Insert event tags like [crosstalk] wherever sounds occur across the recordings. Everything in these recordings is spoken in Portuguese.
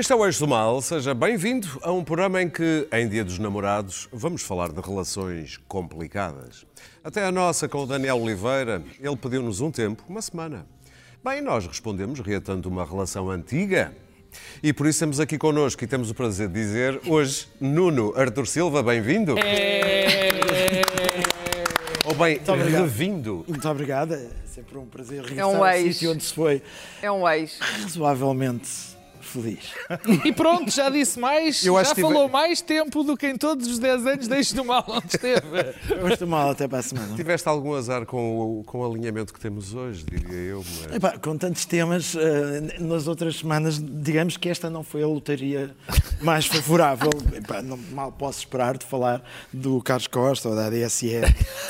Este é o Eixo do Mal, seja bem-vindo a um programa em que, em Dia dos Namorados, vamos falar de relações complicadas. Até a nossa com o Daniel Oliveira, ele pediu-nos um tempo, uma semana. Bem, nós respondemos reatando uma relação antiga. E por isso temos aqui connosco e temos o prazer de dizer hoje Nuno Artur Silva, bem-vindo. Ou bem, revindo. Muito obrigado, é sempre um prazer regressar um ao ex. sítio onde se foi É um ex. razoavelmente feliz. [laughs] E pronto, já disse mais, Eu acho já que tive- falou mais tempo do que em todos os 10 anos desde do mal onde esteve. [laughs] Eu estou mal até para a semana. Tiveste algum azar com o, com o alinhamento que temos hoje, diria eu. Mas... Epá, com tantos temas, eh, nas outras semanas, digamos que esta não foi a lotaria mais favorável. [laughs] Epá, não, mal posso esperar de falar do Carlos Costa ou da ADSE.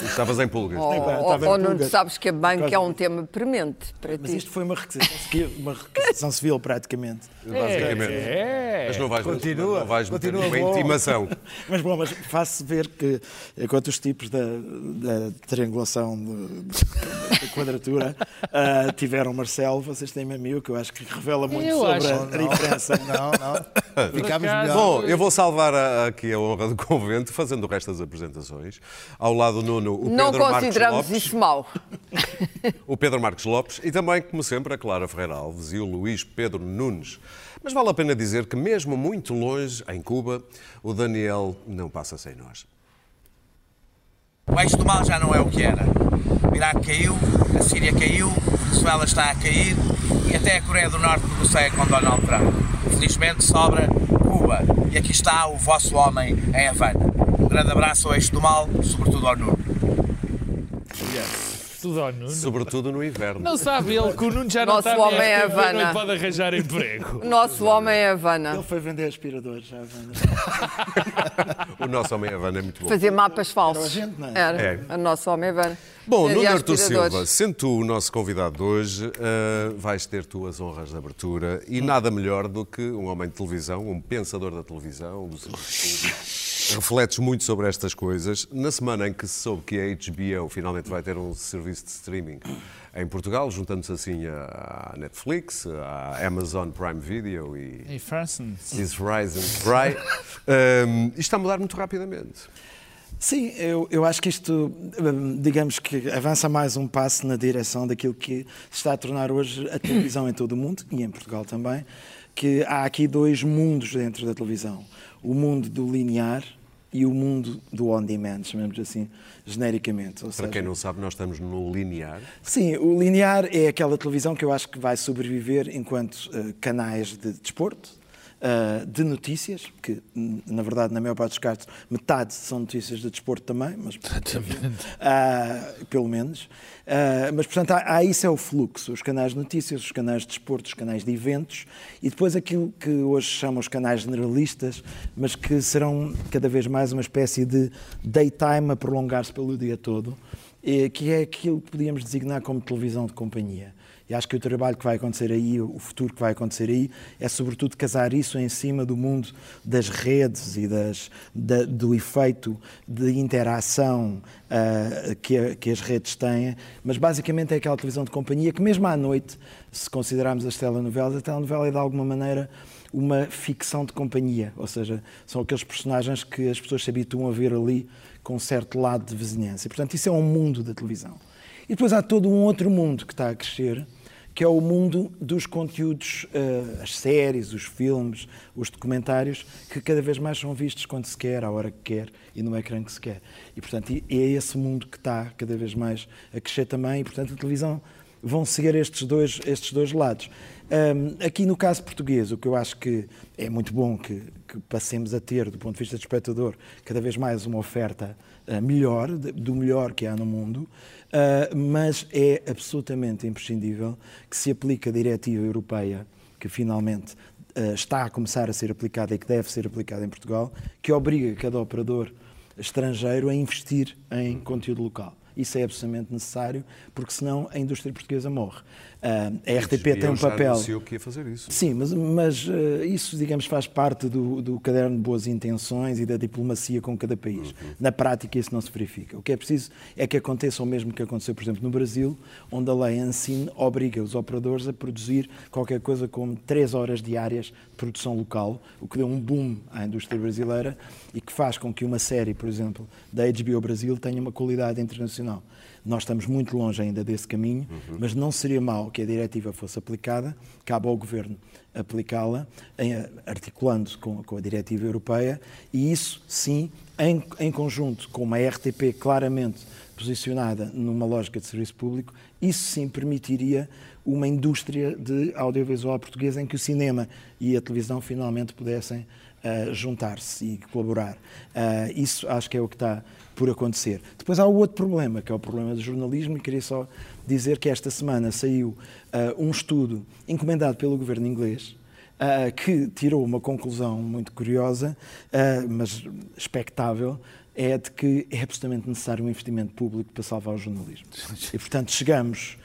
Estavas em pulgas. Oh, Epá, oh, em oh, pulgas. sabes que a banca é um tema premente para Mas ti. isto foi uma requisição civil, uma requisição civil praticamente. Basicamente. É. Mas não vais, Continua, não vais meter uma intimação. [laughs] Mas bom, mas faço ver que enquanto os tipos da, da triangulação da quadratura ah, [laughs] tiveram Marcelo, vocês têm a mim, que eu acho que revela muito Eu sobre acho- a, diferença. [laughs] Não, não. Ficámos melhor. Bom, eu vou salvar a- aqui a honra do convento, fazendo o resto das apresentações. Ao lado do Nuno, o Não Pedro Marcos consideramos Lopes. isso mau. O Pedro Marcos Lopes e também, como sempre, a Clara Ferreira Alves e o Luís Pedro Nunes. Mas vale a pena dizer que, mesmo muito longe, em Cuba, o Daniel não passa sem nós. O eixo do mal já não é o que era. O Iraque caiu, a Síria caiu, a Venezuela está a cair e até a Coreia do Norte negocia com Donald Trump. Felizmente sobra Cuba e aqui está o vosso homem em Havana. Um grande abraço ao eixo do mal, sobretudo ao Nuno. Tudo ao Nuno. Sobretudo no inverno. Não sabe ele que o Nuno já não Nosso está [laughs] homem é Havana. não pode arranjar emprego. O nosso homem é Ele Havana. foi vender aspiradores já. Wanda. O nosso homem Havana é muito bom. Fazer mapas falsos. Era a gente, não é? Era. É. O nosso homem é Havana. Bom, Nuno Artur. Silva, sendo tu o nosso convidado de hoje, ah, vais ter tu as honras de abertura e nada melhor do que um homem de televisão, um pensador da televisão, do serviço público. Refletes muito sobre estas coisas. Na semana em que se soube que a HBO finalmente vai ter um serviço de streaming em Portugal, juntando-se assim à Netflix, à Amazon Prime Video e Hey, Franson. Horizon Fry, um, isto está a mudar muito rapidamente. Sim, eu, eu acho que isto, hum, digamos que avança mais um passo na direção daquilo que se está a tornar hoje a televisão em todo o mundo e em Portugal também, que há aqui dois mundos dentro da televisão. O mundo do linear e o mundo do on-demand, chamamos assim genericamente. Ou Para quem não sabe, nós estamos no linear. Sim, o linear é aquela televisão que eu acho que vai sobreviver enquanto eh, canais de desporto, eh, de notícias, que na verdade, na maior parte dos casos, metade são notícias de desporto também, mas [laughs] Ah, pelo menos. Ah, mas portanto, há, há isso é o fluxo: os canais de notícias, os canais de desporto, os canais de eventos e depois aquilo que hoje chamam os canais generalistas, mas que serão cada vez mais uma espécie de daytime a prolongar-se pelo dia todo, que é aquilo que podíamos designar como televisão de companhia. E acho que o trabalho que vai acontecer aí, o futuro que vai acontecer aí, é sobretudo casar isso em cima do mundo das redes e das, da- do efeito de interação ah, que, a- que as redes têm, mas basicamente é aquela televisão de companhia que, mesmo à noite, se considerarmos as telenovelas, a telenovela é de alguma maneira uma ficção de companhia, ou seja, são aqueles personagens que as pessoas se habituam a ver ali com um certo lado de vizinhança. E, portanto, isso é um mundo da televisão. E depois há todo um outro mundo que está a crescer, que é o mundo dos conteúdos, eh, as séries, os filmes, os documentários, que cada vez mais são vistos quando se quer, à hora que quer e no ecrã que se quer. E, portanto, é esse mundo que está cada vez mais a crescer também, e, portanto, a televisão vão seguir estes dois, estes dois lados. Hum, aqui no caso português, o que eu acho que é muito bom que, que passemos a ter, do ponto de vista do espectador, cada vez mais uma oferta ah, melhor, de- do melhor que há no mundo, ah, mas é absolutamente imprescindível que se aplique a diretiva europeia, que finalmente ah, está a começar a ser aplicada e que deve ser aplicada em Portugal, que obriga cada operador estrangeiro a investir em conteúdo local. Isso é absolutamente necessário, porque senão a indústria portuguesa morre. Ah, a RTP tem um já papel. anunciou que ia fazer isso. Sim, mas, mas eh, isso, digamos, faz parte do, do caderno de boas intenções e da diplomacia com cada país. Na prática, isso não se verifica. O que é preciso é que aconteça o mesmo que aconteceu, por exemplo, no Brasil, onde a lei Ancine obriga os operadores a produzir qualquer coisa como 3 horas diárias de produção local, o que deu um boom à indústria brasileira e que faz com que uma série, por exemplo, da HBO Brasil tenha uma qualidade internacional. Nós estamos muito longe ainda desse caminho, mas não seria mal que a diretiva fosse aplicada, cabe ao Governo aplicá-la, articulando-se com, com a diretiva europeia, e isso, sim, em, em conjunto com uma RTP claramente posicionada numa lógica de serviço público, isso sim permitiria uma indústria de audiovisual portuguesa em que o cinema e a televisão finalmente pudessem ah, juntar-se e colaborar. Ah, isso acho que é o que está por acontecer. Depois há o outro problema, que é o problema do jornalismo, e queria só dizer que esta semana saiu ah, um estudo encomendado pelo governo inglês ah, que tirou uma conclusão muito curiosa, mas expectável, é de que é absolutamente necessário um investimento público para salvar o jornalismo. [laughs] E, portanto, chegamos,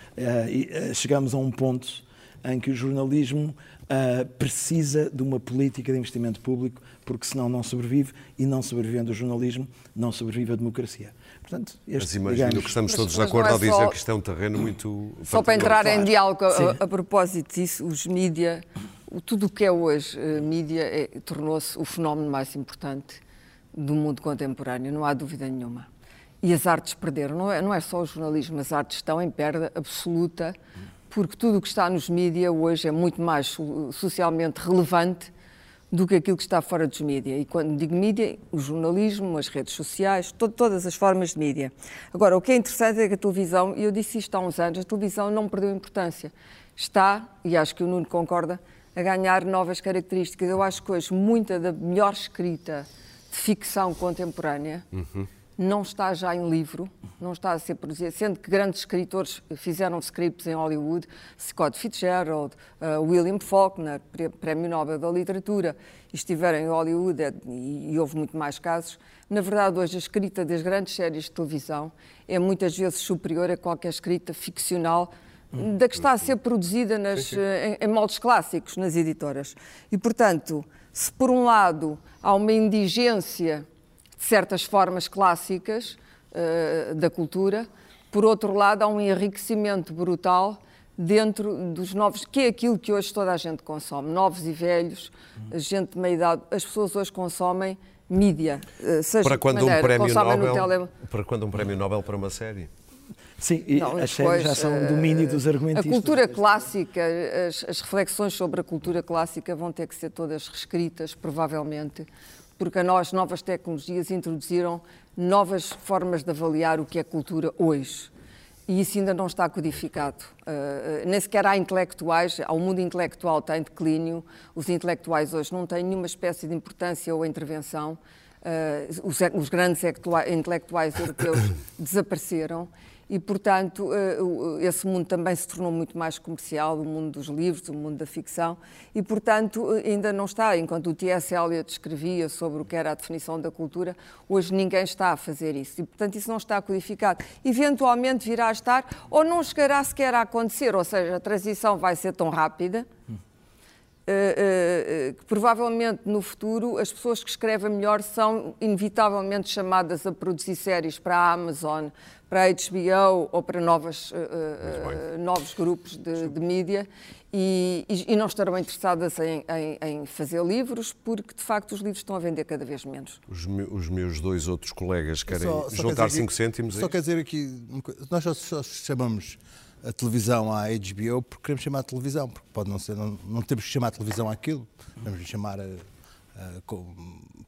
chegamos a um ponto em que o jornalismo ah, precisa de uma política de investimento público, porque senão não sobrevive, e não sobrevivendo o jornalismo, não sobrevive a democracia. Portanto, Mas este, imagino digamos, que estamos Mas- todos de mas acordo é ao dizer só- que isto é um terreno muito. Só para entrar em diálogo a, a propósito disso, os mídia, tudo o que é hoje eh, mídia é- tornou-se o fenómeno mais importante do mundo contemporâneo, não há dúvida nenhuma. E as artes perderam, não é, não é só o jornalismo, as artes estão em perda absoluta, porque tudo o que está nos mídia hoje é muito mais so- socialmente relevante do que aquilo que está fora dos mídia. E quando digo mídia, o jornalismo, as redes sociais, to- todas as formas de mídia. Agora, o que é interessante é que a televisão, e eu disse isto há uns anos, a televisão não perdeu importância. Está, e acho que o Nuno concorda, a ganhar novas características. Eu acho que hoje muita da melhor escrita de ficção contemporânea não está já em livro, não está a ser produzida, sendo que grandes escritores fizeram scripts em Hollywood, Scott Fitzgerald, uh, William Faulkner, Pré- Prémio Nobel da Literatura, estiveram em Hollywood é- e, e houve muito mais casos. Na verdade, hoje a escrita das grandes séries de televisão é muitas vezes superior a qualquer escrita ficcional da que está a ser produzida nas, eh, em, em moldes clássicos nas editoras. E, portanto, se por um lado há uma indigência certas formas clássicas eh, da cultura, por outro lado há um enriquecimento brutal dentro dos novos, que é aquilo que hoje toda a gente consome, novos e velhos, gente de meia idade, as pessoas hoje consomem mídia, eh, seja Para de quando um maneira, prémio consomem no Nobel. tele- Para quando um prémio Nobel para uma série. Sim, e Não, as depois, séries já são eh, o domínio dos A argumentistas. cultura clássica, as, as reflexões sobre a cultura clássica vão ter que ser todas reescritas, provavelmente, porque as nós, novas tecnologias introduziram novas formas de avaliar o que é cultura hoje. E isso ainda não está codificado. Eh, nem sequer há intelectuais, o mundo intelectual está em declínio, os intelectuais hoje não têm nenhuma espécie de importância ou intervenção. Eh, os, os grandes intelectua- intelectuais europeus [coughs] desapareceram e, portanto, eh, o- esse mundo também se tornou muito mais comercial, o mundo dos livros, o mundo da ficção, e, portanto, eh, ainda não está. Enquanto o T.S. Eliot escrevia sobre o que era a definição da cultura, hoje ninguém está a fazer isso. E, portanto, isso não está codificado. Eventualmente virá a estar, ou não chegará sequer a acontecer, ou seja, a transição vai ser tão rápida eh, eh, que provavelmente no futuro as pessoas que escrevem melhor são inevitavelmente chamadas a produzir séries para a Amazon, para a HBO ou para novas, novos grupos de, de mídia e, e- e não estarão interessadas em, em- em fazer livros porque de facto os livros estão a vender cada vez menos. Os, me- os meus dois outros colegas querem Só- só juntar dizer 5 que- cêntimos. Só é quer dizer aqui, nós só, só chamamos a televisão à HBO porque queremos chamar a televisão, porque pode não ser, não, não temos que chamar a televisão àquilo, que chamar a, a- co-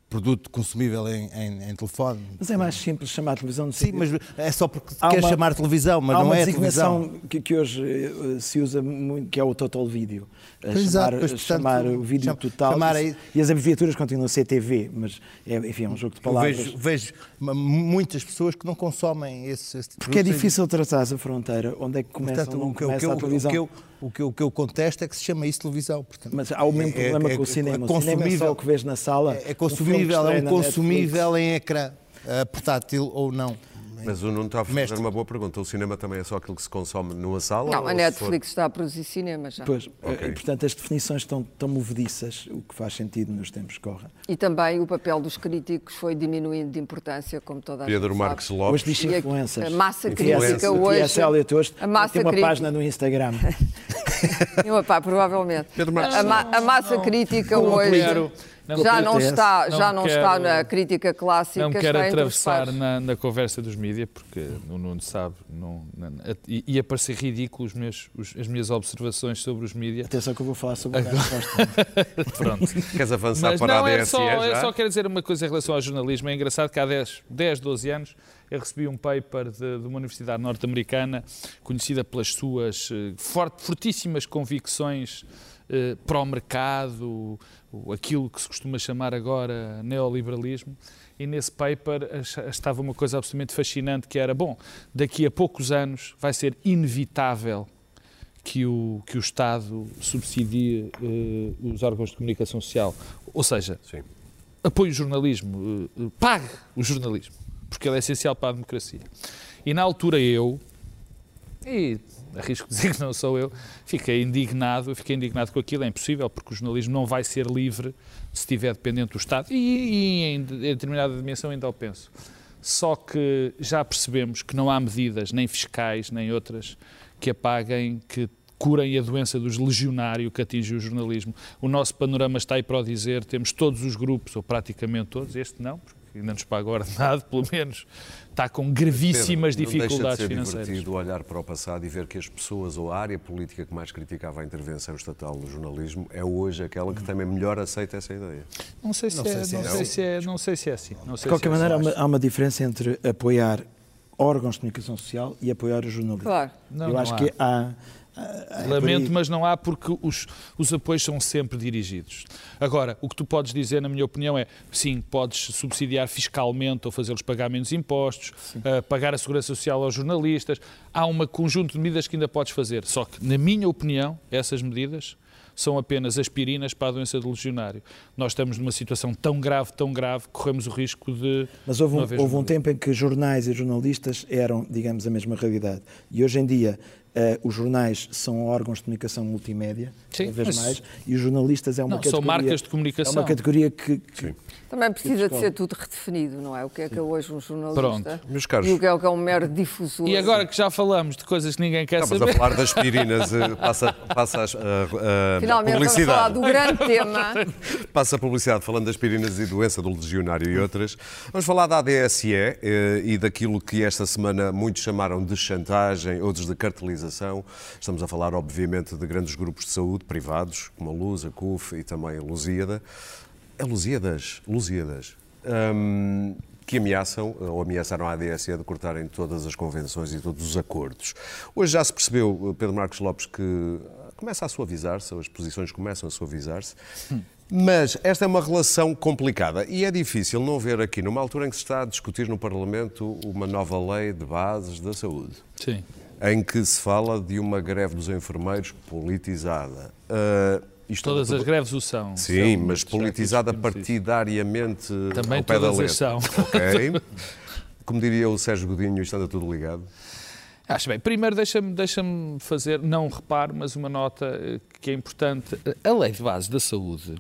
produto consumível em, em- em telefone. Mas é mais simples chamar televisão de Sim, mas é só porque Há quer uma- chamar televisão, mas Há não uma é televisão. designação que, que hoje eh, se usa muito, que é o total vídeo. Pois, chamar, portanto, chamar o vídeo cham- total. aí- E as abreviaturas continuam a ser TV, mas é, enfim, é um jogo de palavras. vejo, vejo muitas pessoas que não consomem esse, esse tipo Porque é de difícil traçar a fronteira, onde é que começa Portanto, o que, o, começa eu, a o, televisão. que eu, o, que eu, o que eu contesto é que se chama isso televisão. Portanto, Mas há o mesmo é- problema é- com o é cinema. O cinema é só o que vês na sala. É, é um que consumível, é um consumível em ecrã, eh, portátil ou não. Mas o Nuno está a fazer Mestre. uma boa pergunta. O cinema também é só aquilo que se consome numa sala? Não, a Netflix está a produzir cinema já. Pois, Ok. e, portanto, as definições estão tão movediças, o que faz sentido nos tempos que correm. E também o papel dos críticos foi diminuindo de importância, como toda a For... Pedro gente Marques sabe. Lopes. Hoje diz E a- a massa crítica hoje- T.S. Eliot hoje a massa tem uma crítica- página no Instagram. [laughs] Não, pá, provavelmente. Pedro Marques. A, ma- a massa crítica hoje quero- não já quero não está, já Não não está quero- na crítica clássica, Não quero atravessar na, na conversa dos mídias, porque o Nuno sabe, não, não- e- ia parecer ridículo os meus, os- as minhas observações sobre os mídias. Atenção que eu vou falar sobre Costa. [laughs] Pronto. Queres avançar Mas para não, a é DSE só, já? é só quero dizer uma coisa em relação ao jornalismo. É engraçado que há 10, 10 12 anos eu recebi um paper de, de uma universidade norte-americana conhecida pelas suas eh, forte- fortíssimas convicções eh, para o mercado, o- aquilo que se costuma chamar agora neoliberalismo. E nesse paper estava uma coisa absolutamente fascinante que era, bom, daqui a poucos anos vai ser inevitável que o, que o Estado subsidie eh, os órgãos de comunicação social. Ou seja, Sim. apoie o jornalismo, eh, eh, pague o jornalismo, porque ele é essencial para a democracia. E na altura eu, e arrisco [laughs] dizer que não sou eu, fiquei indignado, fiquei indignado com aquilo, é impossível, porque o jornalismo não vai ser livre se estiver dependente do Estado. E, e em determinada dimensão ainda o penso. Só que já percebemos que não há medidas, nem fiscais, nem outras, que apaguem, que curem a doença dos legionário que atinge o jornalismo. O nosso panorama está aí para o dizer, temos todos os grupos, ou praticamente todos, este não, porque ainda nos paga ordenado, [laughs] pelo menos, está com gravíssimas Pedro, dificuldades não deixa de ser financeiras. divertido olhar para o passado e ver que as pessoas ou a área política que mais criticava a intervenção estatal no jornalismo é hoje aquela que também melhor aceita essa ideia. Não sei se, Não é, sei se não é sei assim. se é, não sei se é assim. Não sei De qualquer se é maneira, há assim. uma, há uma diferença entre apoiar órgãos de comunicação social e apoiar o jornalismo. Claro. Não, eu não acho há. que há. Há- há- é Lamento, mas não há porque os, os apoios são sempre dirigidos. Agora, o que tu podes dizer, na minha opinião, é sim, podes subsidiar fiscalmente ou fazê-los pagar menos impostos, eh, pagar a segurança social aos jornalistas. Há um conjunto de medidas que ainda podes fazer. Só que, na minha opinião, essas medidas são apenas aspirinas para a doença do legionário. Nós estamos numa situação tão grave, tão grave, que corremos o risco de. Mas houve um, houve um tempo em que jornais e jornalistas eram, digamos, a mesma realidade. E hoje em dia eh, os jornais são órgãos de comunicação multimédia, Sim, cada vez mas- mais, e os jornalistas é uma Não, são categoria... marcas de É comunicação. uma categoria que... que- Também precisa de discordo. ser tudo redefinido, não é? O que é que é hoje um jornalista Pronto. Meus caros, e o que é, o que é um mero difusor. E agora que já falamos de coisas que ninguém quer Estamos a saber. falar das aspirinas, eh, passa, passa as- a, a Finalmente vamos falar publicidade. do grande [laughs] tema. Passa a publicidade falando das aspirinas e doença do legionário e outras. Vamos falar da ADSE eh, e daquilo que esta semana muitos chamaram de chantagem, outros de cartelização. Estamos a falar, obviamente, de grandes grupos de saúde privados, como a Luz, a CUF e também a Lusíada. É Lusíadas? Lusíadas. Hum, que ameaçam, ou ameaçaram a ADSE de cortarem todas as convenções e todos os acordos. Hoje já se percebeu, Pedro Marcos Lopes, que começa a suavizar-se, as posições começam a suavizar-se, mas esta é uma relação complicada e é difícil não ver aqui, numa altura em que se está a discutir no Parlamento uma nova lei de bases da saúde Sim. Em que se fala de uma greve dos enfermeiros politizada. Ah, isto é Todas tudo- as greves o são. Sim, São, mas já politizada partidariamente Também ao pé da todas letra. as são. Ok? [laughs] Como diria o Sérgio Godinho, isto anda tudo ligado. Acho bem. Primeiro, deixa-me deixa fazer, não um reparo, mas uma nota eh, que é importante. A lei de base da saúde,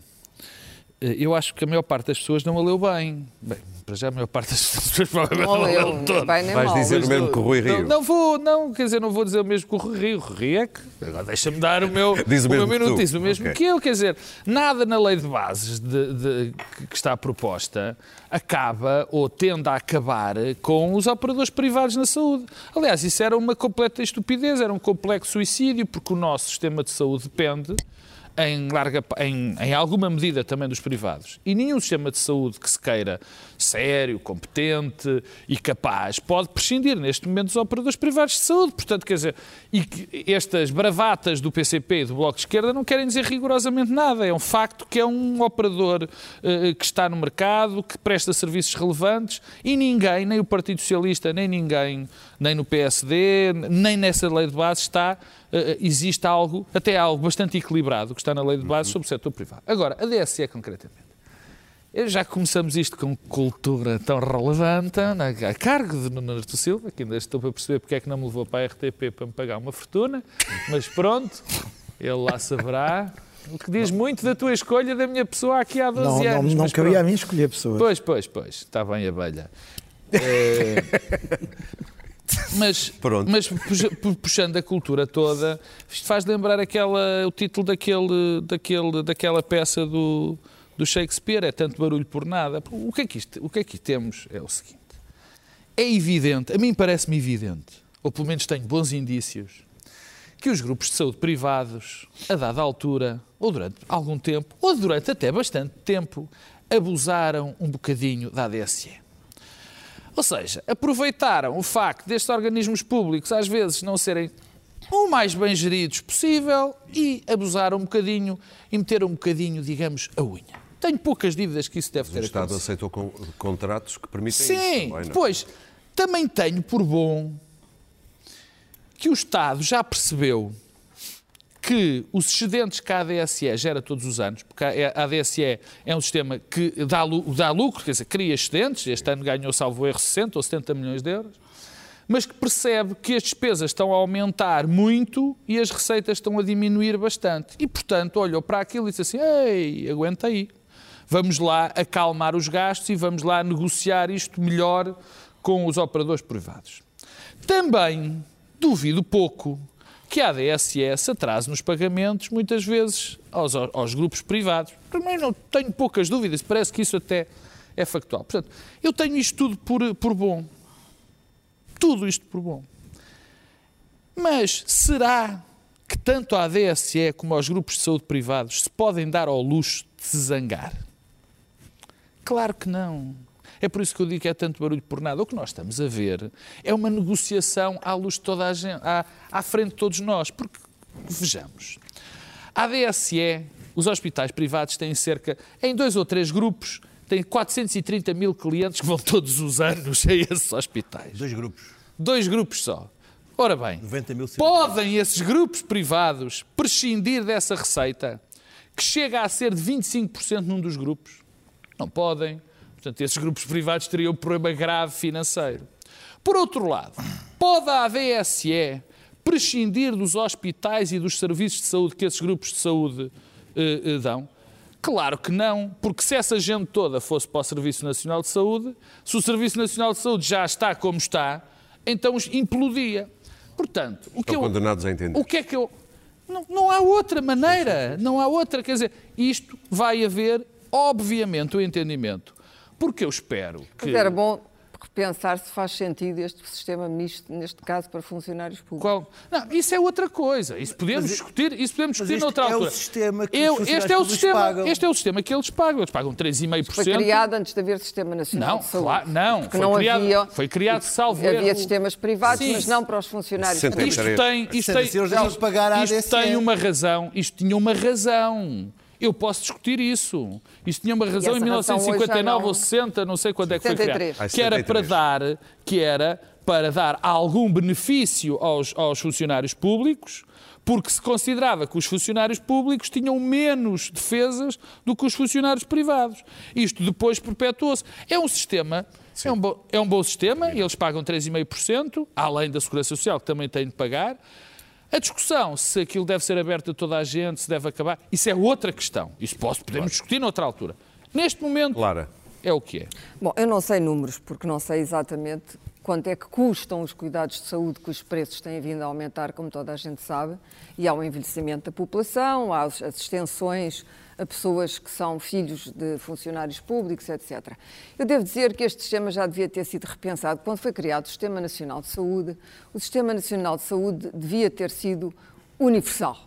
eu acho que a maior parte das pessoas não a leu bem. Bem, para já a maior parte das [laughs] pessoas provavelmente Não não a leu, toda. bem nem Vais mal. dizer o mesmo que o Rui Não, Rio. não vou, não, quer dizer, não vou dizer o mesmo que o Rui Rio. O Rui Rio é que. Agora deixa-me dar o meu, [laughs] Diz o o meu mesmo que minuto, diz o mesmo Ok. que eu. Quer dizer, nada na lei de bases de- de- que está proposta acaba ou tende a acabar com os operadores privados na saúde. Aliás, isso era uma completa estupidez, era um complexo suicídio, porque o nosso sistema de saúde depende. Em, larga, em, em alguma medida também dos privados. E nenhum sistema de saúde que se queira sério, competente e capaz pode prescindir neste momento dos operadores privados de saúde. Portanto, quer dizer, e que estas bravatas do PCP e do Bloco de Esquerda não querem dizer rigorosamente nada. É um facto que é um operador eh, que está no mercado, que presta serviços relevantes e ninguém, nem o Partido Socialista, nem ninguém, nem no PSD, nem nessa lei de base está, eh, existe algo, até algo bastante equilibrado que está na lei de base sobre o setor privado. Agora, a DSE concretamente já começamos isto com cultura tão relevante, né, a cargo de Nuno Artur Silva, que ainda estou para perceber porque é que não me levou para a RTP para me pagar uma fortuna, mas pronto, ele lá saberá. O que diz muito da tua escolha da minha pessoa aqui há 12 Não, não, anos. não mas cabia pronto. a mim escolher pessoas. Pois, pois, pois. Está bem, abelha. É, [laughs] Mas, [laughs] mas puxa- pu- puxando a cultura toda, isto faz lembrar aquela, o título daquele, daquele, daquela peça do, do Shakespeare, é tanto barulho por nada. O que, é que isto, o que é que temos é o seguinte. É evidente, a mim parece-me evidente, ou pelo menos tenho bons indícios, que os grupos de saúde privados, a dada altura, ou durante algum tempo, ou durante até bastante tempo, abusaram um bocadinho da ADSE. Ou seja, aproveitaram o facto destes organismos públicos às vezes não serem o mais bem geridos possível e abusaram um bocadinho e meteram um bocadinho, digamos, a unha. Tenho poucas dúvidas que isso deve O ter Estado acontecido. aceitou con- contratos que permitem Sim, isso não é? depois também tenho por bom que o Estado já percebeu que os excedentes que a ADSE gera todos os anos, porque a ADSE é um sistema que dá, dá lucro, quer dizer, cria excedentes, este ano ganhou, salvo erro, 60 ou 70 milhões de euros, mas que percebe que as despesas estão a aumentar muito e as receitas estão a diminuir bastante. E, portanto, olhou para aquilo e disse assim, ei, aguenta aí, vamos lá acalmar os gastos e vamos lá negociar isto melhor com os operadores privados. Também duvido pouco que a ADSE se atrase nos pagamentos, muitas vezes, aos, aos grupos privados. Também não tenho poucas dúvidas, parece que isso até é factual. Portanto, eu tenho isto tudo por, por bom. Tudo isto por bom. Mas será que tanto a ADSE como aos grupos de saúde privados se podem dar ao luxo de se zangar? Claro que não. É por isso que eu digo que é tanto barulho por nada. O que nós estamos a ver é uma negociação à luz de toda a gente, à, à frente de todos nós. Porque, vejamos, a ADSE, os hospitais privados têm cerca, em dois ou três grupos, têm 430 mil clientes que vão todos os anos a esses hospitais. Dois grupos. Dois grupos só. Ora bem, 90 mil podem esses grupos privados prescindir dessa receita que chega a ser de 25% num dos grupos? Não podem. Portanto, esses grupos privados teriam um problema grave financeiro. Por outro lado, pode a ADSE prescindir dos hospitais e dos serviços de saúde que esses grupos de saúde eh, eh, dão? Claro que não, porque se essa gente toda fosse para o Serviço Nacional de Saúde, se o Serviço Nacional de Saúde já está como está, então implodia. Portanto, o que Estão eu, condenados a entender. o que é que eu. Não, não há outra maneira, não há outra. Quer dizer, isto vai haver, obviamente, o entendimento. Porque eu espero que. Mas era bom repensar se faz sentido este sistema misto, neste caso, para funcionários públicos. Qual? Não, isso é outra coisa. Isso podemos discutir, isso podemos discutir este noutra é o altura. sistema que Eu- este é o sistema, pagam. Este é o sistema que eles pagam. Eles pagam 3,5%. Foi criado antes de haver Sistema Nacional Não, de Saúde. claro, não. Foi não criado- havia, foi criado, salvo Havia erro. sistemas privados, Sim. mas não para os funcionários públicos. Isto tem, isto tem, assim, isto tem uma razão. Isto tinha uma razão. Eu posso discutir isso. Isto tinha uma razão em essa razão hoje já 1959 não- ou 60, não sei quando é que foi 73. criado. Que era para 73. dar, que era para dar algum benefício aos, aos funcionários públicos, porque se considerava que os funcionários públicos tinham menos defesas do que os funcionários privados. Isto depois perpetuou-se. É um sistema, é um, bo- é um bom sistema, eles pagam 3,5%, além da Segurança Social, que também têm de pagar. A discussão se aquilo deve ser aberto a toda a gente, se deve acabar, isso é outra questão. Isso posso, podemos discutir noutra altura. Neste momento, Lara, é o que é. Bom, eu não sei números, porque não sei exatamente quanto é que custam os cuidados de saúde, que os preços têm vindo a aumentar, como toda a gente sabe, e há o envelhecimento da população, há as extensões a pessoas que são filhos de funcionários públicos, etc. Eu devo dizer que este sistema já devia ter sido repensado. Quando foi criado o Sistema Nacional de Saúde, o Sistema Nacional de Saúde devia ter sido universal.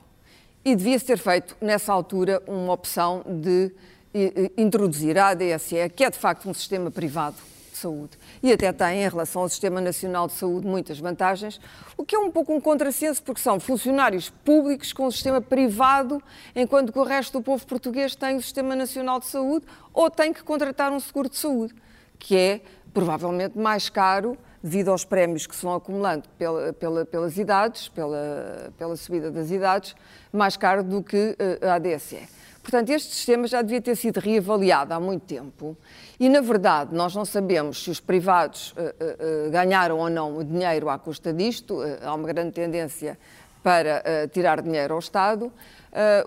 E devia ser feito, nessa altura, uma opção de eh, eh, introduzir a ADSE, que é de facto um sistema privado saúde, e até tem, em relação ao Sistema Nacional de Saúde, muitas vantagens, o que é um pouco um contrassenso, porque são funcionários públicos com o sistema privado, enquanto que o resto do povo português tem o Sistema Nacional de Saúde ou tem que contratar um seguro de saúde, que é provavelmente mais caro devido aos prémios que se vão acumulando pela- pela- pelas idades, pela, pela subida das idades, mais caro do que eh, a ADSE. Portanto, este sistema já devia ter sido reavaliado há muito tempo e, na verdade, nós não sabemos se os privados uh, uh, uh, ganharam ou não dinheiro à custa disto. há uma grande tendência para tirar dinheiro ao Estado.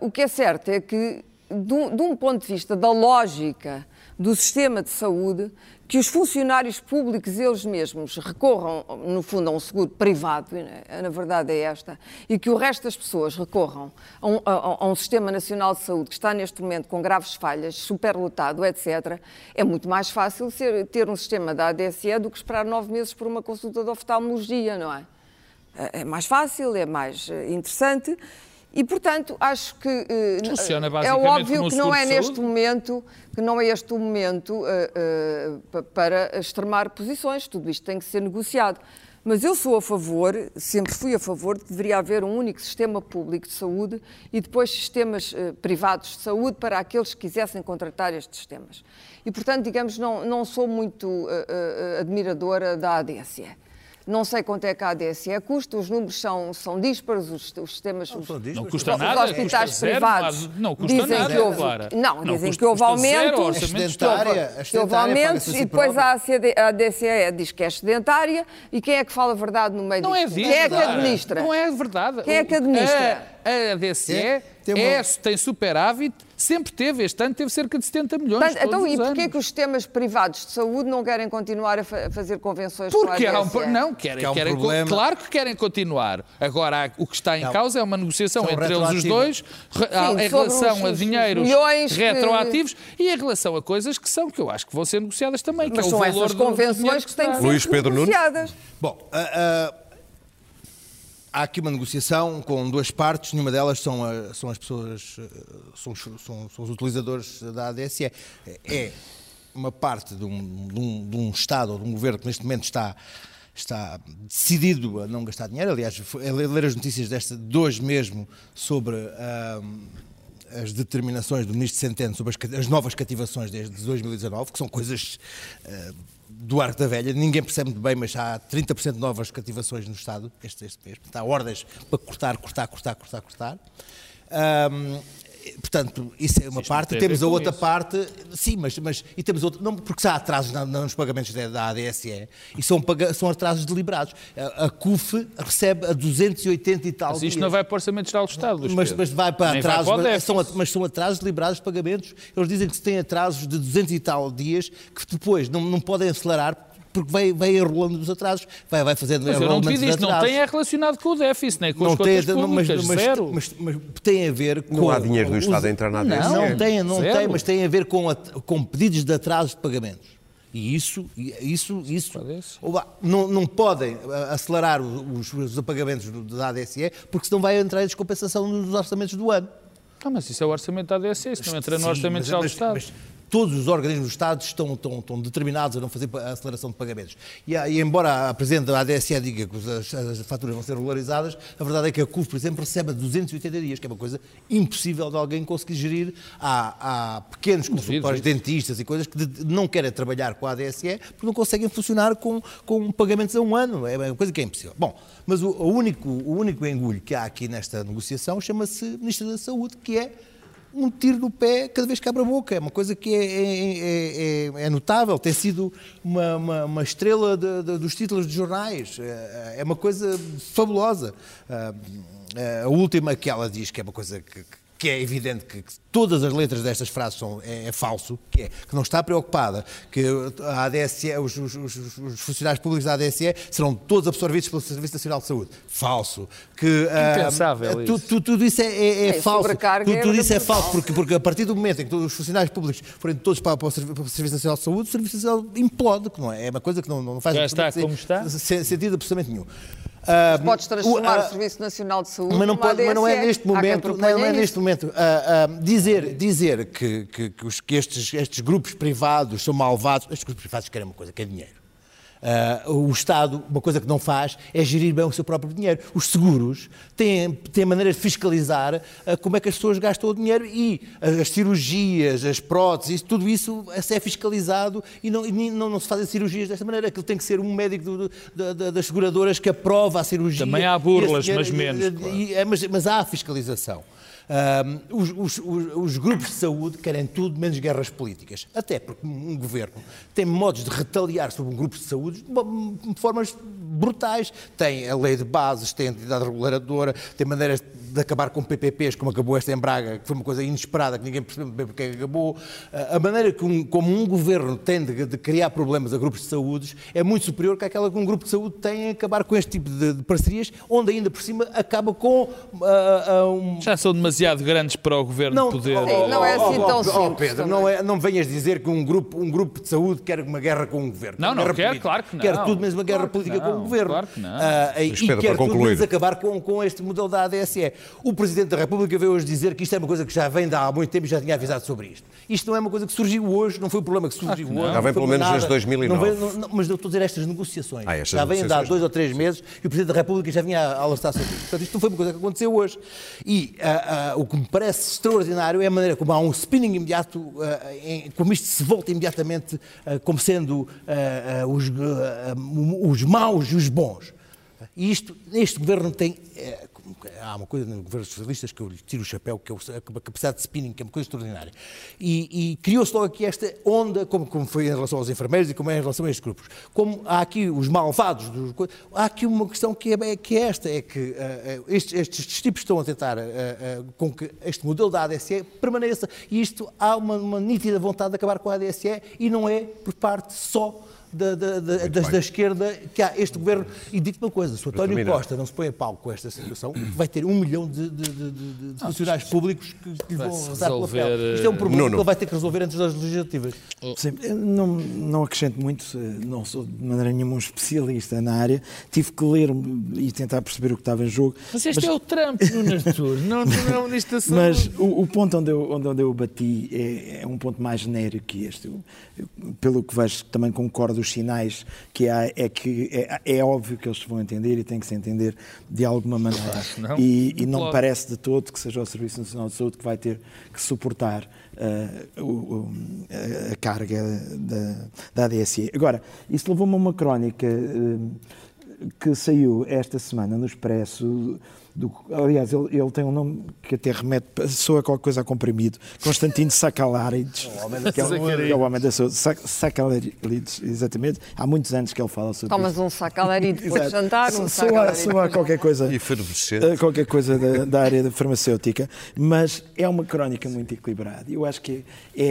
o que é certo é que, de um ponto de vista da lógica do sistema de saúde, que os funcionários públicos eles mesmos recorram, no fundo, a um seguro privado, né, na verdade é esta, e que o resto das pessoas recorram a um, a, a um, Sistema Nacional de Saúde que está neste momento com graves falhas, superlotado, etc., é muito mais fácil ser, ter um sistema da ADSE do que esperar nove meses por uma consulta de oftalmologia, não é? É, é mais fácil, é mais eh, interessante e, portanto, acho que uh, Funciona é óbvio que não é neste momento que não é este o momento uh, uh, para extremar posições. Tudo isto tem que ser negociado. Mas eu sou a favor, sempre fui a favor, de que deveria haver um único sistema público de saúde e depois sistemas privados de saúde para aqueles que quisessem contratar estes sistemas. E, portanto, digamos, não, não sou muito admiradora da ADSE. Não sei quanto é que a ADSE custa, os números são, são dísparos, os, os sistemas. Não, os, não custa nada, os hospitais custa privados zero, não custa dizem nada, que houve, Clara. Não, não dizem custa, que houve aumentos. que houve aumentos e depois a, a ADCE diz que é excedentária. E quem é que fala a verdade no meio não disto? É quem é que administra? Não é verdade. Quem é que administra? A, a ADCE é, tem, uma... é, tem superávit Sempre teve, este ano teve cerca de 70 milhões. Mas, então, e porquê que os sistemas privados de saúde não querem continuar a, fa fazer convenções Porque com a um, Não, querem, um querem claro que querem continuar. Agora, o que está em não. causa é uma negociação entre eles os dois Sim, em relação a dinheiros retroativos que... e em relação a coisas que são, que eu acho que vão ser negociadas também. Mas que é o valor essas convenções que têm que ser Luís Pedro negociadas. Nunes. Bom, uh, uh, há aqui uma negociação com duas partes, nenhuma delas são, a, são as pessoas, eh, são, são, são, os utilizadores da ADSE. É uma parte de um, de, um, de um, Estado ou de um governo que neste momento está, está decidido a não gastar dinheiro. Aliás, é ler as notícias desta, de hoje mesmo sobre. as determinações do Ministro Centeno sobre as, as, novas cativações desde 2019, que são coisas uh, do Arco da Velha, ninguém percebe muito bem, mas há 30% de novas cativações no Estado este, este mês. Há ordens para cortar, cortar, cortar, cortar, cortar. Um, portanto, isso é uma Isto parte. Temos a outra isso. parte, sim, mas, mas e temos outra, não porque há atrasos na, nos pagamentos da ADSE e são, são atrasos deliberados. A, a CUF recebe a 280 e tal. Mas isto dias. não vai para o Orçamento Geral do Estado. Mas, mas, vai para atrasos, vai para mas, são, mas são atrasos deliberados de pagamentos. Eles dizem que se tem atrasos de 200 e tal dias que depois não, não podem acelerar porque vai, vai enrolando os atrasos, vai, vai fazendo Mas eu não te isto, não tem é relacionado com o déficit, nem com não as tem, contas públicas, mas, mas, zero. Mas, mas, tem a ver com... Não há dinheiro do Estado a entrar na ADSE. Não, não tem, não zero. tem, mas tem a ver com, a, com pedidos de atraso de pagamentos. E isso, isso, isso não, não podem acelerar os, os pagamentos da ADSE, porque senão vai entrar em descompensação nos orçamentos do ano. Ah, mas isso é o orçamento da ADSE, isso não entra no orçamento geral do Estado. Mas, todos os organismos do Estado estão, estão, estão, determinados a não fazer a aceleração de pagamentos. E, e embora a Presidente da ADSE diga que as, as, faturas vão ser regularizadas, a verdade é que a CUF, por exemplo, recebe a 280 dias, que é uma coisa impossível de alguém conseguir gerir. Há, há pequenos consultórios, dentistas e coisas que de, não querem trabalhar com a ADSE porque não conseguem funcionar com, com pagamentos a um ano. É uma coisa que é impossível. Bom, mas o, o único, o único engulho que há aqui nesta negociação chama-se Ministro da Saúde, que é um tiro no pé cada vez que abre a boca. É uma coisa que é, é, é, é notável. Tem sido uma, uma, uma estrela de, de, dos títulos de jornais. É, é uma coisa fabulosa. A última que ela diz, que é uma coisa que, que é evidente que, todas as letras destas frases são, é, é, falso, que é que não está preocupada que a ADSE, os, os, os, os, funcionários públicos da ADSE serão todos absorvidos pelo Serviço Nacional de Saúde. Falso. Que, Impensável uh, tu, tu, tudo isso é, é, é falso. Tudo, tudo isso é falso, porque, porque a partir do momento em que todos os funcionários públicos forem todos para, para, o, Serviço Nacional de Saúde, o Serviço Nacional implode, que não é, é uma coisa que não, não faz Já está como está? sentido absolutamente nenhum. Uh, Podes transformar o, uh, o Serviço Nacional de Saúde mas não, pode, mas não é neste momento, não, não é neste momento uh, dizer, dizer que, que, que, os, que estes, estes grupos privados são malvados, estes grupos privados querem uma coisa, que é dinheiro. Uh, o Estado, uma coisa que não faz, é gerir bem o seu próprio dinheiro. Os seguros têm, têm maneira de fiscalizar uh, como é que as pessoas gastam o dinheiro e as cirurgias, as próteses, tudo isso é fiscalizado e não, e não, não se fazem cirurgias desta maneira. Aquilo tem que ser um médico do, do, do, das seguradoras que aprova a cirurgia. Também há burlas, mas menos. E, é, mas, mas há fiscalização. Ahm, os, os- os- os grupos de saúde querem tudo menos guerras políticas. Até porque um governo tem modos de retaliar sobre um grupo de saúde de formas brutais. Tem a lei de bases, tem a entidade reguladora, tem maneiras de acabar com PPPs, como acabou esta em Braga, que foi uma coisa inesperada, que ninguém percebeu bem porque é acabou. A maneira que um- como um governo tem de, de criar problemas a grupos de saúde é muito superior que aquela que um grupo de saúde tem em acabar com este tipo de, de parcerias, onde ainda por cima acaba com ah, ah, um, Já são demasiado grandes para o governo poder. oh, Sim, não é assim oh, tão oh, oh, simples Pedro, também. não, é, não venhas dizer que um grupo, um grupo de saúde quer uma guerra com o governo. Não, não quer, política. claro que não. Quer tudo menos uma guerra Claro política com não, o governo. claro que não. Ah, e Pedro, quer para tudo concluir. menos acabar com, com este modelo da ADSE. O Presidente da República veio hoje dizer que isto é uma coisa que já vem de há muito tempo e já tinha avisado sobre isto. Isto não é uma coisa que surgiu hoje, não foi um problema que surgiu hoje. Já não vem pelo menos nada. desde 2009. Não veio- não- não, mas eu estou a dizer estas negociações. Ah, estas já vêm de há dois ou três meses e o Presidente da República já vinha a alertar sobre isto. Portanto, isto não foi uma coisa que aconteceu hoje. E ah, ah, o que me parece extraordinário é a maneira como há um spinning imediato, ah, em- como isto se volta imediatamente ah, como sendo os, os maus e os bons. E isto, este governo tem. Há uma coisa nos governos socialistas que eu lhe tiro o chapéu, que é a capacidade de spinning, que é uma coisa extraordinária. E, e criou-se logo aqui esta onda, como, como foi em relação aos enfermeiros e como é em relação a estes grupos. Como há aqui os malvados, dos há aqui uma questão que é, que é esta: é que eh, estes, estes tipos estão a tentar eh, eh, com que este modelo da ADSE permaneça. E isto há uma, uma nítida vontade de acabar com a ADSE e não é por parte só da, da, da, das- da esquerda que há este governo. E digo-te uma coisa: se o António terminar. Costa não se põe a pau com esta situação, vai ter um milhão de, de- de- de- de funcionários públicos que, que lhe vão rezar pela resolver, pele. Isto é um problema Nuno. que ele vai ter que resolver antes das legislativas. Sim, eu não, não acrescento muito, eh, não sou de maneira nenhuma um especialista na área, tive que ler e tentar perceber o que estava em jogo. Mas este é o Trump no Artur, não, não é o Ministro da [laughs] Saúde. Mas o, o ponto onde eu, onde, onde eu bati é, é um ponto mais genérico que este. Eu- eu, pelo que vejo, também concordo, os sinais que há é que é, é óbvio que eles se vão entender e tem que se entender de alguma maneira. não. E, e Não parece de todo que seja o Serviço Nacional de Saúde que vai ter que suportar eh, o- o- a- carga da, da ADSE. Agora, isso levou-me a uma crónica eh, que saiu esta semana no Expresso. Do, aliás, ele, ele tem um nome que até remete, soa qualquer coisa a comprimido. Constantino [laughs] Sacalarides, que é o, que é o homem da saúde. Sa- Sacalarides, exatamente. Há muitos anos que ele fala sobre Tomas isso. um sacalari depois de [laughs] Exato. jantar, um Soa, soa qualquer coisa. Uh, qualquer coisa da, da área da farmacêutica, mas é uma crónica muito equilibrada. Eu acho que é,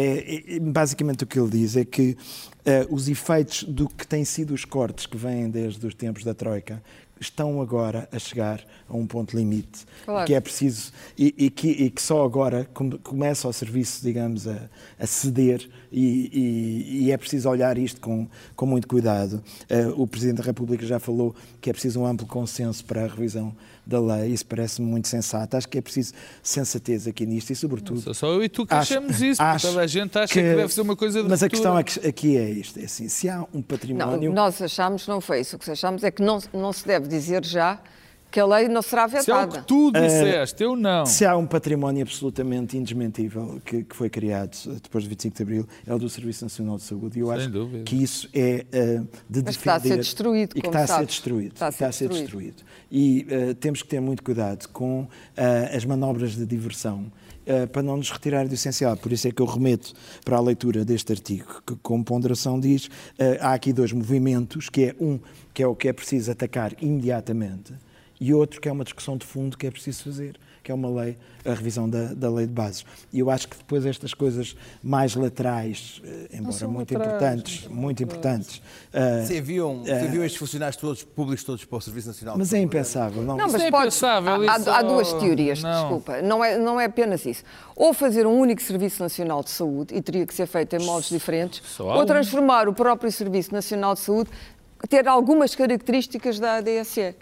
é- é- basicamente o que ele diz é que uh, os efeitos do que têm sido os cortes que vêm desde os tempos da Troika estão agora a chegar a um ponto limite Claro. que é preciso e, e que, e que só agora come- começa o serviço, digamos, a, a ceder e, e- e é preciso olhar isto com, com muito cuidado. Uh, o Presidente da República já falou que é preciso um amplo consenso para a revisão da lei, isso parece-me muito sensato. Acho que é preciso sensatez aqui nisto e, sobretudo, Só- Só eu e tu que Acho- achamos isso, porque acho toda a gente acha que, deve ser uma coisa de Mas a questão é que aqui é isto: é assim, se há um Não, património. o que nós achamos não foi isso. O que achamos é que não, não se deve dizer já que a lei não será Isso é o vetada. que tu disseste, eu não. Se há um património absolutamente indesmentível que, que foi criado depois de 25 de Abril, é o do Serviço Nacional de Saúde. E eu Sem acho dúvida. que isso é eh, de Mas que está a ser defender- destruído, E que como está a ser sabes. destruído. Está a ser Está a ser destruído. destruído. E eh, temos que ter muito cuidado com as manobras de diversão. eh, para não nos retirar do essencial. Por isso é que eu remeto para a leitura deste artigo, que, com ponderação, diz eh, há aqui dois movimentos, que é um que é o que é preciso atacar imediatamente, e outro que é uma discussão de fundo que é preciso fazer, que é uma lei, a revisão da, da lei de bases. E eu acho que depois estas coisas mais laterais, eh, embora muito laterais, importantes, muito importantes, eh, Você viu, você viu estes funcionários todos, públicos todos para o Serviço Nacional de mas é impensável. Não, Não, mas é pode, impensável, há, isso há duas teorias, não. desculpa. Não é, não é apenas isso. Ou fazer um único Serviço Nacional de Saúde, e teria que ser feito em modos diferentes, ou um. transformar o próprio Serviço Nacional de Saúde, ter algumas características da ADSE.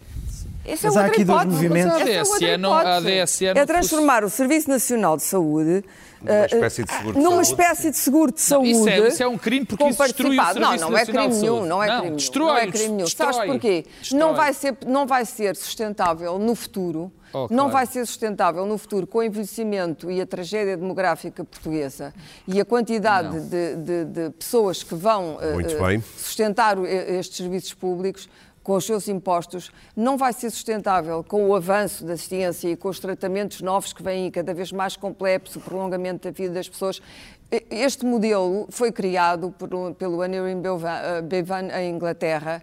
Essa Mas é há aqui dois hipótese. movimentos. Essa é A outra ADSE não- a não é transformar o Serviço Nacional de Saúde Numa eh, espécie de seguro de numa saúde. espécie de seguro de saúde. isso é- isso é um crime porque isso destrui o participado. Serviço Não, não é Nacional crime de nenhum, Saúde. não é Não, crime nenhum. destrói, Não é crime nenhum. destrói, Sabes porquê? destrói. Não vai, ser, não vai ser sustentável no futuro. Oh, Não claro. vai ser sustentável no futuro com o envelhecimento e a tragédia demográfica portuguesa e a quantidade de, de- de pessoas que vão bem. sustentar estes serviços públicos com os seus impostos, não vai ser sustentável com o avanço da ciência e com os tratamentos novos que vêm cada vez mais complexos, o prolongamento da vida das pessoas. Este modelo foi criado por, pelo Aneurin Bevan em Inglaterra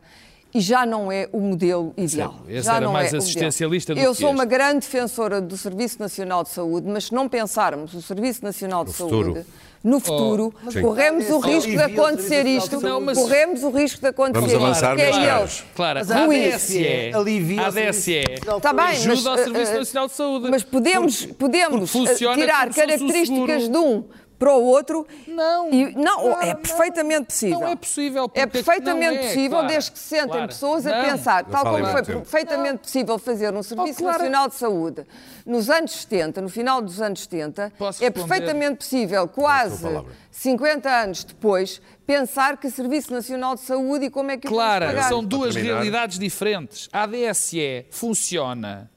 e já não é o modelo ideal. Sim, esse já era não mais é assistencialista do Eu sou uma grande defensora do Serviço Nacional de Saúde, mas se não pensarmos o Serviço Nacional de futuro. Saúde no futuro, Sim. corremos o Sim. risco de o acontecer isto. Corremos o risco de acontecer Vamos isto. avançar, que é meus eles. caros. Claro, a ADSE, alivia o a ADSE mas, ajuda ao Serviço eh, Nacional de Saúde. Mas podemos, podemos eh, tirar o características de um para o outro. Não, e, não, claro, é não. perfeitamente possível. Não é possível, É perfeitamente não é, possível, claro, desde que se sentem claro. pessoas a Não. pensar, Não tal como foi tempo. perfeitamente possível fazer no Serviço Oh, claro. Nacional de Saúde nos anos 70, no final dos anos 70, Posso é responder? perfeitamente possível, quase palavra. 50 anos depois, pensar que Serviço Nacional de Saúde e como é que o vamos Clara, pagar. são duas realidades diferentes. A ADSE funciona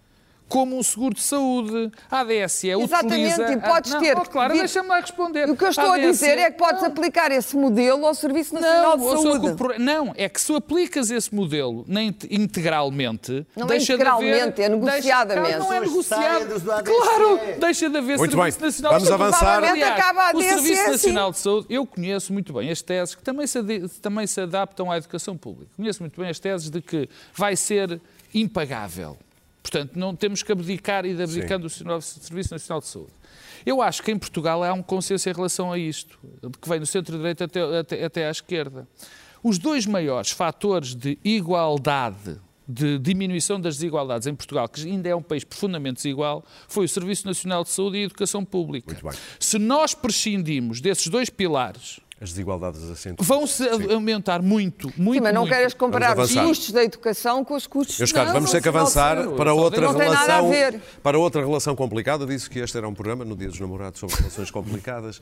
como um seguro de saúde. A ADSE Exatamente, utiliza... e podes Não, ter oh, Clara, que- deixa-me lá responder. O que eu estou a ADSE dizer é que podes Não. aplicar esse modelo ao Serviço Nacional de Não, o Saúde. não, é que se aplicas esse modelo integralmente, Não é deixa de haver, integralmente, é negociadamente. Deixa, não é negociado. Claro, deixa de haver Muito Serviço bem, Nacional vamos de Saúde. avançar. Provavelmente acaba a O Serviço assim. Nacional de Saúde, eu conheço muito bem as teses que também se, ade- também se adaptam à educação pública. Conheço muito bem as teses de que vai ser impagável. Portanto, não temos que abdicar e de abdicar do Sino- Serviço Nacional de Saúde. Eu acho que em Portugal há um consenso em relação a isto, que vem do centro-direita até, até, até à esquerda. Os dois maiores fatores de igualdade, de diminuição das desigualdades em Portugal, que ainda é um país profundamente desigual, foi o Serviço Nacional de Saúde e a Educação Pública. Se nós prescindimos desses dois pilares, As desigualdades acentuam. vão-se aumentar muito, muito, Sim, mas não muito. queres comparar Vamos os custos da educação com os custos Meus caros, vamos ter que avançar para outra Não tem nada a relação, ver. para outra relação complicada. Disse que este era um programa no Dia dos Namorados sobre relações complicadas.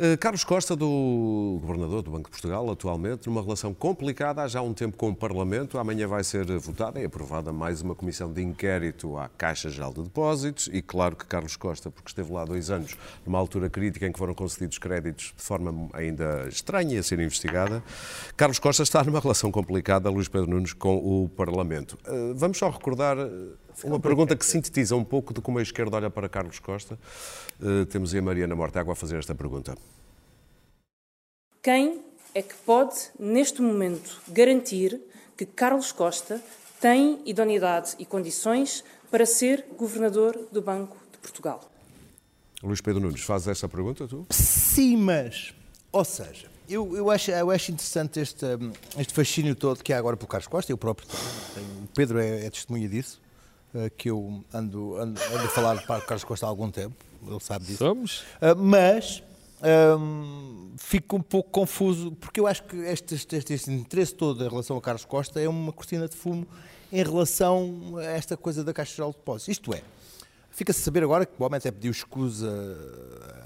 Eh, Carlos Costa, do governador do Banco de Portugal, atualmente, numa relação complicada há já um tempo com o Parlamento. Amanhã vai ser votada e aprovada mais uma comissão de inquérito à Caixa Geral de Depósitos. E claro que Carlos Costa, porque esteve lá dois anos, numa altura crítica em que foram concedidos créditos de forma ainda estranha a ser investigada, Carlos Costa está numa relação complicada, Luís Pedro Nunes, com o Parlamento. Eh, Vamos só recordar eh, uma pergunta que sintetiza um pouco de como a esquerda olha para Carlos Costa. Eh, Temos aí a Mariana Mortágua a fazer esta pergunta. Quem é que pode, neste momento, garantir que Carlos Costa tem idoneidade e condições para ser governador do Banco de Portugal? Luís Pedro Nunes, fazes esta pergunta tu? Sim, mas. Ou seja, eu, eu, acho, eu acho interessante este, hum, este fascínio todo que há agora por Carlos Costa. Eu próprio tenho. O Pedro é, é testemunha disso. Eh, Que eu ando, ando, ando a falar para Carlos Costa há algum tempo. Ele sabe disso. Somos? Uh, mas hum, fico um pouco confuso, porque eu acho que este, este, este- interesse todo em relação a Carlos Costa é uma cortina de fumo em relação a esta coisa da Caixa Geral de Depósitos. Isto é, fica-se a saber agora que o homem até pediu escusa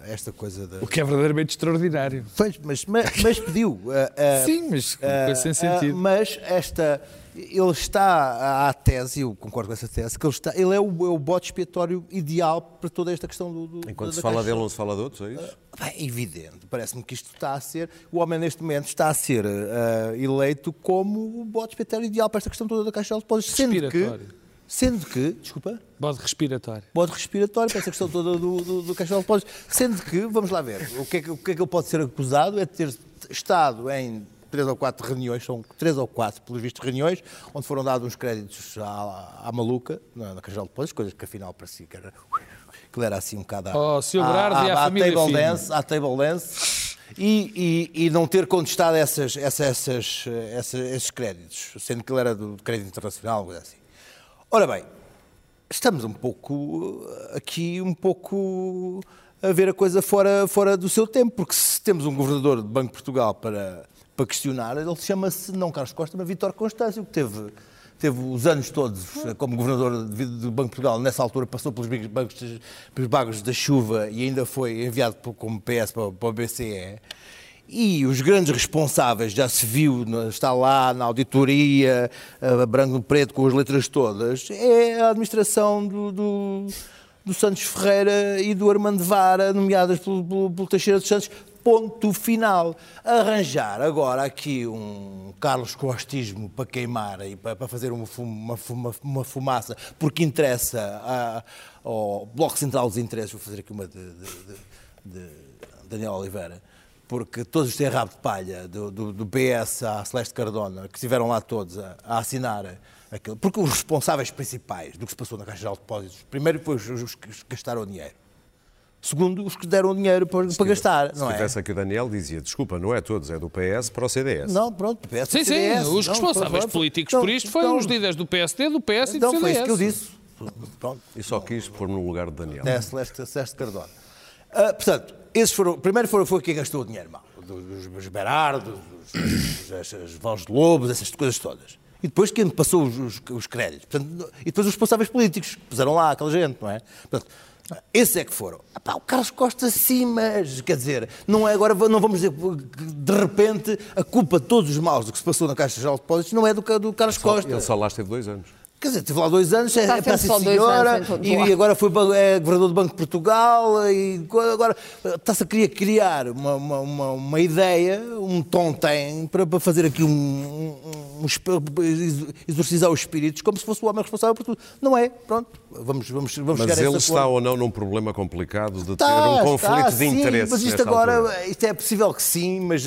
a esta coisa da. O que é verdadeiramente extraordinário. Pois, mas, mas, mas pediu. uh, uh, Sim, mas coisa sem sentido. mas esta. Ele está à tese, eu concordo com essa tese, que ele, está, ele é, o, é o bote expiatório ideal para toda esta questão do. do Enquanto da se fala Caixa dele, não se fala de outros, é isso? Bem, é evidente, parece-me que isto está a ser. O homem, neste momento, está a ser ah, eleito como o bote expiatório ideal para esta questão toda da Caixa de Depósitos. Sendo que. Respiratório. Sendo que. Desculpa. Bode respiratório. Bode respiratório para esta questão toda do, do, do Caixa de Depósitos. Sendo que, vamos lá ver, o que, é que, o que é que ele pode ser acusado é de ter estado em três ou quatro reuniões, são três ou quatro, pelos vistos, reuniões, onde foram dados uns créditos à, à maluca, na, na Caixa de Depósitos, coisas que afinal parecia que era, que ele era assim um bocado à, Oh, e à família table dance, à table dance. E, e- e não ter contestado essas, essas, essas, essas- esses créditos, sendo que ele era do crédito internacional, coisa assim. Ora bem, estamos um pouco eh, aqui, um pouco a ver a coisa fora, fora do seu tempo, porque se temos um governador do Banco de Portugal para, para questionar, ele chama-se não Carlos Costa, mas Vítor Constâncio, que teve, teve os anos todos como governador do Banco de Portugal, nessa altura passou pelos bancos, pelos bagos da chuva e ainda foi enviado como PS para, para o BCE. E os grandes responsáveis, já se viu, está lá na auditoria, a branco no preto, com as letras todas, é a administração do, do, do Santos Ferreira e do Armando Vara, nomeadas pelo, pelo, pelo Teixeira dos Santos, ponto final. Arranjar agora aqui um Carlos Costismo para queimar e para, fazer uma, fum- uma, fuma- uma fumaça, porque interessa a- ao Bloco Central dos Interesses, vou fazer aqui uma de, de- de- de Daniel Oliveira, porque todos os têm rabo de palha, do, do, do PS à Celeste Cardona, que estiveram lá todos a, a assinar aquilo, porque os responsáveis principais do que se passou na Caixa Geral de Depósitos, primeiro foi os, os que gastaram dinheiro. Segundo, os que deram dinheiro para, para gastar, Se não é? tivesse aqui o Daniel, dizia: desculpa, não é todos, é do PS para o CDS. Não, pronto, PS, Sim, sim, CDS, os não, responsáveis pronto, políticos então, por isto foram então, os líderes do PSD, do PS Então e do foi CDS. isso que eu disse. Pronto, E só quis pôr-me no lugar de Daniel. é Celeste, Celeste Cardona. Ah, portanto, esses foram, primeiro foram, foi quem gastou o dinheiro mal. Dos, dos Berardo, dos, dos, as Vãos de Lobos, essas coisas todas. E depois quem passou os, os, os créditos. Portanto, e depois os responsáveis políticos, que puseram lá aquela gente, não é? Portanto, esses é que foram. O Carlos Costa sim, mas quer dizer, não é agora, não vamos dizer que de repente a culpa de todos os maus do que se passou na Caixa Geral de Depósitos não é do, do Carlos Costa. Ele só lá esteve dois anos. Quer dizer, teve lá dois anos, é, Está é para dois senhora, anos em todo e lado. agora foi é governador do Banco de Portugal, e agora está-se a querer criar uma, uma, uma, uma ideia, um tom tem, para, para fazer aqui um, um, um exorcizar os espíritos, como se fosse o homem responsável por tudo. Não é, pronto, vamos, vamos, vamos Mas chegar a ele está acordo. ou não num problema complicado de ter Está, um conflito está, de sim, interesses. Mas isto agora, altura. isto é possível que sim, mas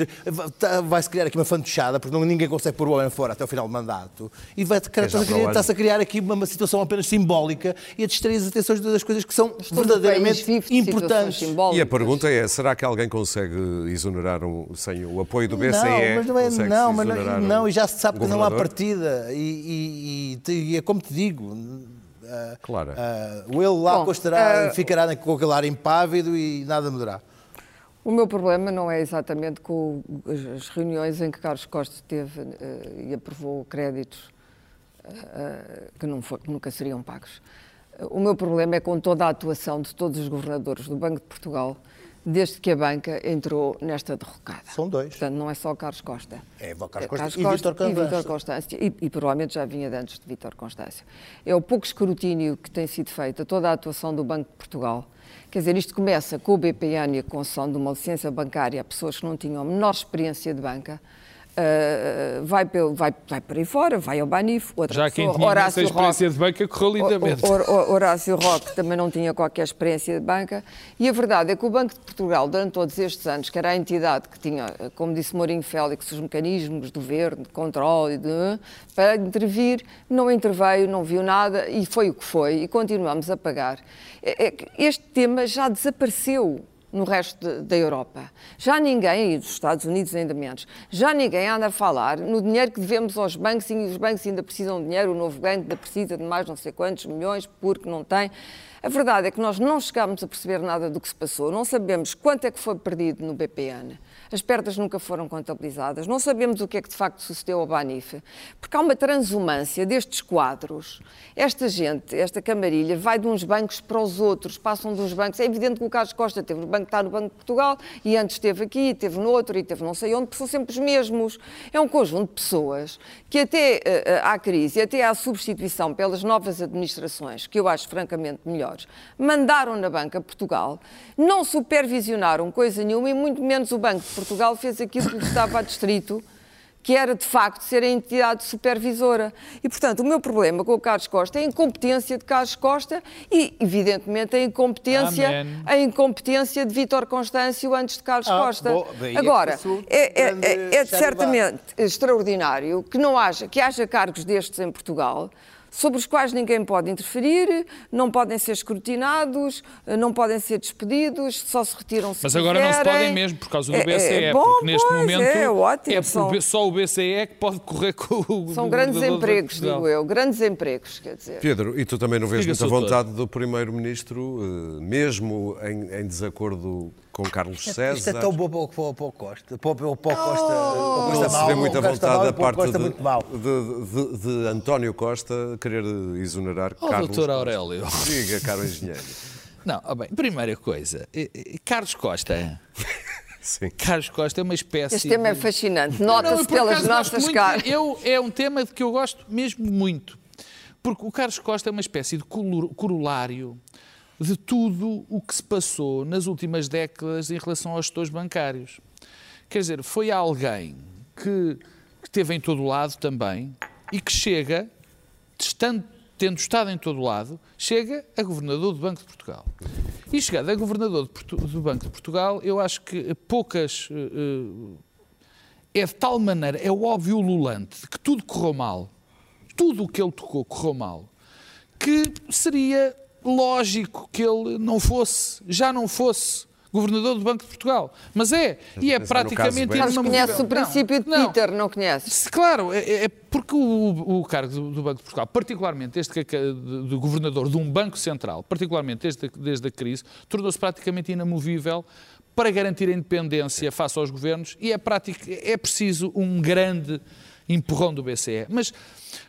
tá- vai-se criar aqui uma fantochada, porque não, ninguém consegue pôr o homem fora até o final do mandato. E vai já para o está-se a, criar- criar aqui uma, uma situação apenas simbólica e a distrair as atenções das coisas que são país verdadeiramente importantes. E a pergunta é: será que alguém consegue exonerar um, sem o apoio do BCE? Não, mas não é, não, mas não, não, um e já se sabe que não há partida. E, e- e e é como te digo. ah, Claro. ah, o ele lá Bom, constará, ah, ficará com aquele ar impávido e nada mudará. O meu problema não é exatamente com as- reuniões em que Carlos Costa teve eh, e aprovou créditos que, não for- que nunca seriam pagos. Eh, O meu problema é com toda a atuação de todos os governadores do Banco de Portugal desde que a banca entrou nesta derrocada. São dois. Portanto, não é só Carlos Costa. É Carlos É Costa e Vítor e Vítor. Constâncio. E, e provavelmente já vinha de antes de Vítor Constâncio. É o pouco escrutínio que tem sido feito a toda a atuação do Banco de Portugal. Quer dizer, isto começa com o BPN e a concessão de uma licença bancária a pessoas que não tinham a menor experiência de banca. Ah, vai, pelo- vai, vai por aí fora, vai ao Banif, outra Já quem pessoa, tinha essa Horácio experiência Roque. de banca correu lindamente. Horácio Roque também não tinha qualquer experiência de banca. E a verdade é que o Banco de Portugal, durante todos estes anos, que era a entidade que tinha, como disse Mourinho Félix, os mecanismos do governo, de controle, de, para intervir, não interveio, não viu nada e foi o que foi. E continuamos a pagar. É- é este tema já desapareceu no resto da Europa. Já ninguém, e dos Estados Unidos ainda menos, já ninguém anda a falar no dinheiro que devemos aos bancos e os bancos ainda precisam de dinheiro, o novo banco ainda precisa de mais não sei quantos milhões porque não tem. A verdade é que nós não chegámos a perceber nada do que se passou, não sabemos quanto é que foi perdido no BPN, as perdas nunca foram contabilizadas, não sabemos o que é que de facto sucedeu ao Banif, porque há uma transumância destes quadros. Esta gente, esta camarilha, vai de uns bancos para os outros, passam dos bancos. É evidente que o Carlos Costa teve no banco, está no Banco de Portugal, e antes esteve aqui, esteve no outro, e teve não sei onde, porque são sempre os mesmos. É um conjunto de pessoas que até eh, à crise, até à substituição pelas novas administrações, que eu acho francamente melhores, mandaram na Banca Portugal, não supervisionaram coisa nenhuma, e muito menos o Banco Portugal fez aquilo que lhe estava a distrito, que era de facto ser a entidade supervisora. E, portanto, o meu problema com o Carlos Costa é a incompetência de Carlos Costa e, evidentemente, a incompetência, Amém. a incompetência de Vítor Constâncio antes de Carlos Ah, Costa. bom, é Agora, é, é- é- é certamente extraordinário que não haja, que haja cargos destes em Portugal sobre os quais ninguém pode interferir, não podem ser escrutinados, não podem ser despedidos, só se retiram se Mas agora não se quiserem. podem mesmo por causa do É- BCE, é bom, porque neste pois, momento é, ótimo, é são- só o BCE é que pode correr com o São grandes empregos, digo eu, grandes empregos, quer dizer. Pedro, e tu também não vês muita vontade do Primeiro-Ministro, eh, mesmo em, em desacordo com Carlos César? Isto é tão bom para o, para o- Costa. Para o, para o Costa, para o Não Costa se vê muita o Costa vontade da parte Costa de, de- de- de António Costa querer exonerar Oh, Carlos doutor Costa. Aurélio. Diga, caro engenheiro. Não, ó bem, primeira coisa, eh, eh, Carlos Costa. [laughs] Sim. Carlos Costa é uma espécie. Este tema é de- fascinante, Não, eu, nota-se pelas nossas caras. Eu, é um tema de que eu gosto mesmo muito. Porque o Carlos Costa é uma espécie de color- corolário de tudo o que se passou nas últimas décadas em relação aos gestores bancários. Quer dizer, foi alguém que, que esteve em todo lado também e que chega, estando, tendo estado em todo lado, chega a governador do Banco de Portugal. E chegando a governador do Banco de Portugal, eu acho que poucas. Uh, é de tal maneira, é o óbvio lulante, que tudo correu mal, tudo o que ele tocou correu mal, que seria lógico que ele não fosse, já não fosse governador do Banco de Portugal. Mas é, e é praticamente Mas conhece o princípio de não, Peter, não conhece? Claro, é, é porque o, o, cargo do, Banco de Portugal, particularmente este do governador de um banco central, particularmente desde, desde a crise, tornou-se praticamente inamovível para garantir a independência face aos governos e é, prático, é preciso um grande empurrão do BCE. Mas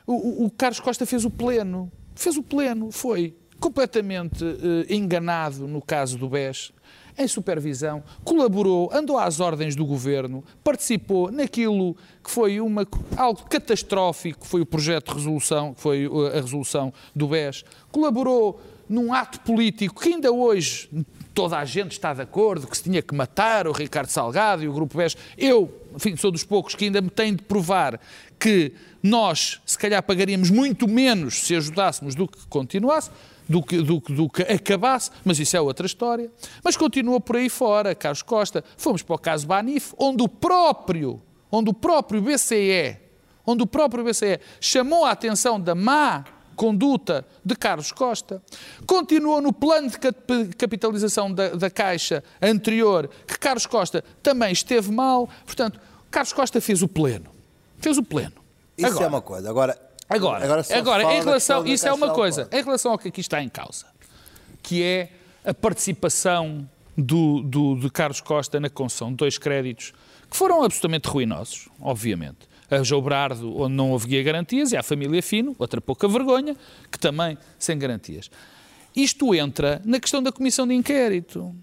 o, o Carlos Costa fez o pleno, fez o pleno, foi completamente uh, enganado no caso do BES, em supervisão, colaborou, andou às ordens do governo, participou naquilo que foi uma, algo catastrófico, foi o projeto de resolução, foi eh, a resolução do BES, colaborou num ato político que ainda hoje toda a gente está de acordo que se tinha que matar o Ricardo Salgado e o Grupo BES. Eu, enfim, sou dos poucos que ainda me têm de provar que nós, se calhar, pagaríamos muito menos se ajudássemos do que continuasse do que, do, do que acabasse, mas isso é outra história. Mas continua por aí fora, Carlos Costa. Fomos para o caso Banif, onde o próprio, onde o próprio BCE, onde o próprio BCE chamou a atenção da má conduta de Carlos Costa. Continuou no plano de capitalização da, da Caixa anterior, que Carlos Costa também esteve mal. Portanto, Carlos Costa fez o pleno. Fez o pleno. Isso Agora, é uma coisa. Agora, Agora, agora, agora em relação, isso é uma coisa, em relação ao que aqui está em causa, que é a participação do, do, de Carlos Costa na concessão de dois créditos que foram absolutamente ruinosos, obviamente. A João Brardo, onde não havia garantias, e a família Fino, outra pouca vergonha, que também sem garantias. Isto entra na questão da comissão de inquérito.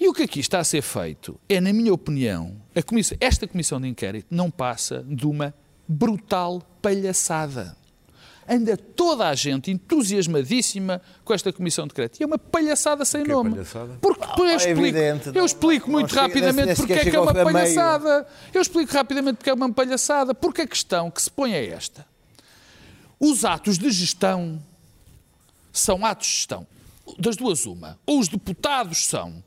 E o que aqui está a ser feito é, na minha opinião, comissão, esta comissão de inquérito não passa de uma brutal palhaçada. Anda toda a gente entusiasmadíssima com esta comissão de crédito. E é uma palhaçada sem que nome. É palhaçada? Porque, eu é explico, evidente, eu explico muito rapidamente porque é que é uma palhaçada. Eu explico rapidamente porque é uma palhaçada. Porque a questão que se põe é esta. Os atos de gestão são atos de gestão. Das duas, uma. Ou os deputados são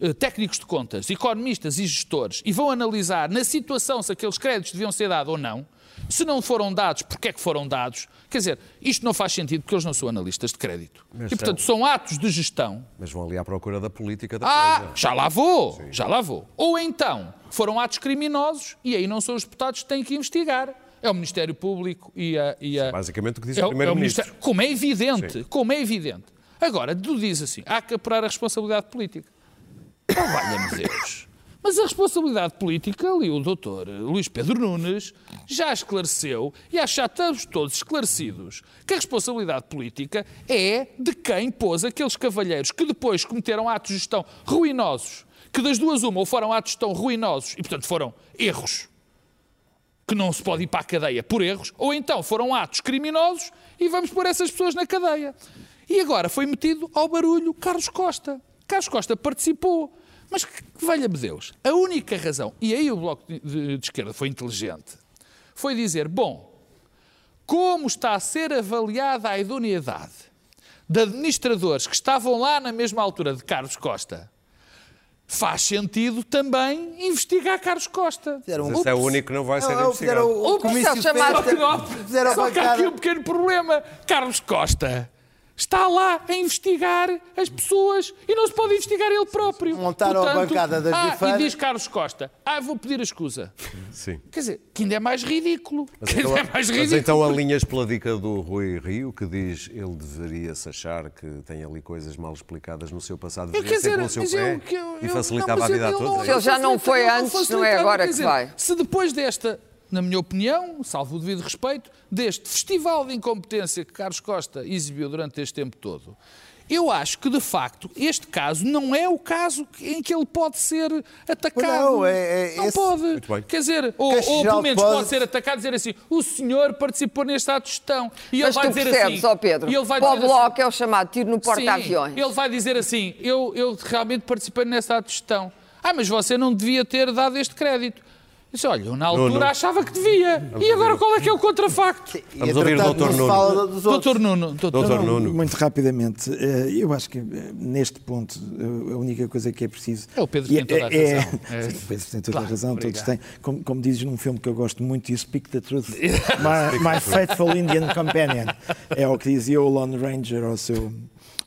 eh, técnicos de contas, economistas e gestores e vão analisar na situação se aqueles créditos deviam ser dados ou não, se não foram dados, porque é que foram dados? Quer dizer, isto não faz sentido porque eles não são analistas de crédito. Mas e, portanto, são... são atos de gestão. Mas vão ali à procura da política da ah, coisa. já lá vou, Sim. já lá vou. Ou então, foram atos criminosos e aí não são os deputados que têm que investigar. É o Ministério Público e a... E a Basicamente o que diz é, o Primeiro-Ministro. É como é evidente, Sim. como é evidente. Agora, tu dizes assim, há que apurar a responsabilidade política. Oh, valha-me Deus. Mas a responsabilidade política, ali o doutor Luís Pedro Nunes já esclareceu, e acho que já estamos todos esclarecidos, que a responsabilidade política é de quem pôs aqueles cavalheiros que depois cometeram atos de gestão ruinosos, que das duas uma ou foram atos de gestão ruinosos e, portanto, foram erros, que não se pode ir para a cadeia por erros, ou então foram atos criminosos e vamos pôr essas pessoas na cadeia. E agora foi metido ao barulho Carlos Costa. Carlos Costa participou. Mas que, valha-me Deus, a única razão, e aí o Bloco de, de, de Esquerda foi inteligente, foi dizer: bom, como está a ser avaliada a idoneidade de administradores que estavam lá na mesma altura de Carlos Costa, faz sentido também investigar Carlos Costa. Fizeram, Esse é o único que não vai ser investigado. O, o, o chamado... Só que há aqui um pequeno problema. Carlos Costa está lá a investigar as pessoas e não se pode investigar ele próprio. Montaram Portanto, a bancada das ah, E diz Carlos Costa, ah, vou pedir a escusa. Sim. Quer dizer, que ainda é mais ridículo. Mas, então, é mais ridículo. mas então alinhas pela dica do Rui Rio, que diz ele deveria-se achar que tem ali coisas mal explicadas no seu passado, deveria ser pelo seu pé eu, eu, e facilitava não, a vida a todos. Se ele já não foi antes, não é agora que vai. Se depois desta na minha opinião, salvo o devido respeito, deste festival de incompetência que Carlos Costa exibiu durante este tempo todo, eu acho que, de facto, este caso não é o caso em que ele pode ser atacado. Não, é- é não esse- pode. Quer dizer, ou, ou pelo menos pode- pode ser atacado e dizer assim: o senhor participou neste ato de gestão. E ele Mas vai tu dizer percebes, assim. ó Pedro, e ele vai dizer assim- Bloco é o chamado tiro no porta-aviões. Ele vai dizer assim: eu, eu realmente participei nessa ato de gestão. Ah, mas você não devia ter dado este crédito. Disse, olha, eu na altura Nuno. achava que devia. e agora qual é que é o contrafacto? Vamos ouvir o Dr. Nuno. fala dos outros. Doutor Nuno. Doutor Não, Nuno. Muito rapidamente, eh, eu acho que eh, neste ponto eh, a única coisa que é preciso. É o Pedro tem toda a é- razão. É. [laughs] Sim, o Pedro tem toda a Claro, razão, todos obrigado. têm. Como, como dizes num filme que eu gosto muito, you speak the truth. [laughs] my, my faithful Indian companion. É o que dizia o Lone Ranger ao seu,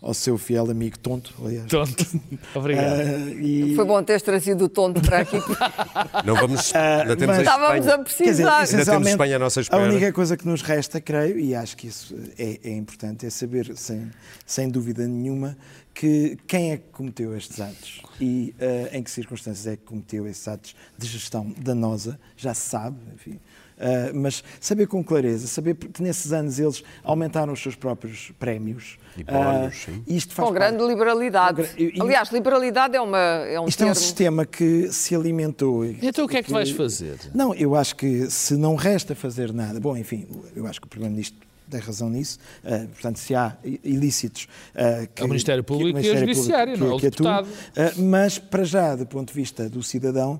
ao seu fiel amigo tonto, aliás. Tonto. [laughs] Obrigado. Eh, e- Foi bom teres trazido o tonto para aqui. [laughs] Não vamos. Ainda temos mas- a Estávamos Espanha. a Quer dizer, precisar. essencialmente, Espanha à nossa a espera. única coisa que nos resta, creio, e acho que isso é, é importante, é saber, sem, sem dúvida nenhuma, que quem é que cometeu estes atos e eh, em que circunstâncias é que cometeu estes atos de gestão danosa, já se sabe, enfim. Eh, mas saber com clareza, saber que nesses anos eles aumentaram os seus próprios prémios. E bónus, sim. isto faz Com grande parte- liberalidade. Com gra- e- Aliás, liberalidade é, uma, é um Isto é um termo. sistema que se alimentou. e- Então o que é que vais fazer? Não, eu acho que se não resta fazer nada, bom, enfim, eu acho que o Primeiro-Ministro tem razão nisso, eh, portanto, se há ilícitos... eh, que, É o Ministério que- Público e o Ministério Judiciário, Público não é? O que deputado. eh, mas, para já, do ponto de vista do cidadão,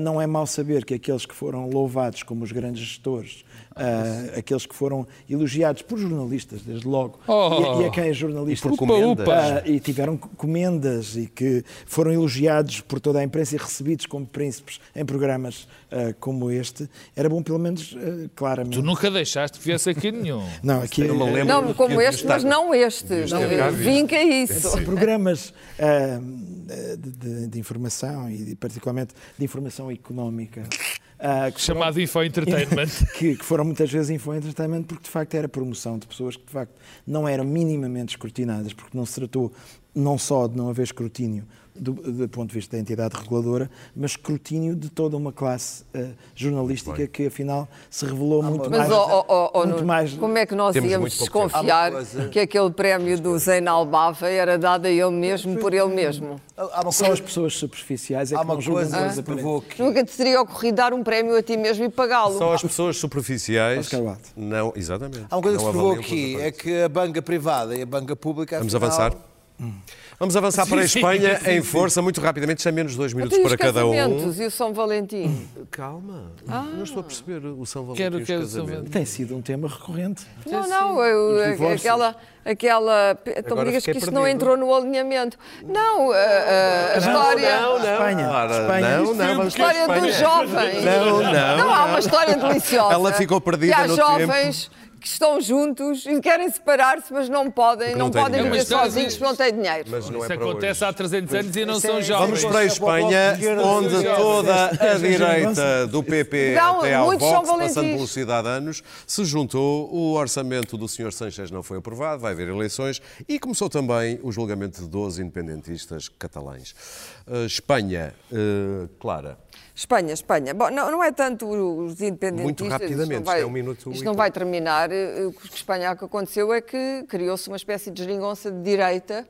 não é mau saber que aqueles que foram louvados como os grandes gestores, eh, aqueles que foram elogiados por jornalistas, desde logo, Oh. e, e a quem é jornalista... E por Upa, comendas. upa. Ah, e tiveram comendas e que foram elogiados por toda a imprensa e recebidos como príncipes em programas ah, como este, era bom pelo menos ah, claramente. Tu nunca deixaste que viesse aqui nenhum. [laughs] Não, aqui Não me lembro. Não, como este, mas não este. visto. Vinca isso. Programas de, de- de informação e de- particularmente de informação económica. Ah, que foram- Chamado Info Entertainment. [laughs] que, que foram muitas vezes info entertainment porque de facto era promoção de pessoas que de facto não eram minimamente escrutinadas, porque não se tratou não só de não haver escrutínio do, do ponto de vista da entidade reguladora, mas escrutínio de toda uma classe eh, jornalística que afinal se revelou muito Mas, mais. ó, ó, ó, muito Nuno, mais como é que nós Temos íamos desconfiar coisa- que aquele prémio do Zeinal Bava era dado a ele mesmo por ele mesmo? Uma Só as coisa, pessoas superficiais é que não julgam coisa coisa que Nunca te teria ocorrido dar um prémio a ti mesmo e pagá-lo. Só as pessoas superficiais. Não, exatamente. Há uma coisa que se provou aqui, é que a banca privada e a banca pública. Vamos afinal, avançar? Vamos avançar [laughs] para a Espanha em força, muito rapidamente, já menos dois minutos para cada um. e o São Valentim. Calma, não estou a perceber o São Valentim Quero- e os quero São casamentos. Tem sido um tema recorrente. Não, não, eu- Os divórcios. aquela. aquela então me digas que isso não entrou no alinhamento. Não, a, a- a história. Não, não, Espanha, Ora, Espanha. não, não, A vamos para a história dos jovens. Não, não, Não, há uma história deliciosa. Ela ficou perdida que há no jovens que estão juntos e querem separar-se, mas não podem, não, não podem dinheiro. viver Mas, sozinhos porque não têm dinheiro. Mas não é Isso para acontece hoje. há 300 anos e não são é- jovens. Vamos para a Espanha, onde toda a direita do PP Não, até ao muitos São Vox, passando velocidade anos, se juntou. O orçamento do Sr. Sanchez não foi aprovado, vai haver eleições e começou também o julgamento de 12 independentistas catalães. Uh, Espanha, uh, Clara. Espanha, Espanha. Bom, não, não é tanto os independentistas. Muito rapidamente, isto não vai, isto é um minuto Isto não vai terminar. Eh, O que Espanha que aconteceu é que criou-se uma espécie de geringonça de direita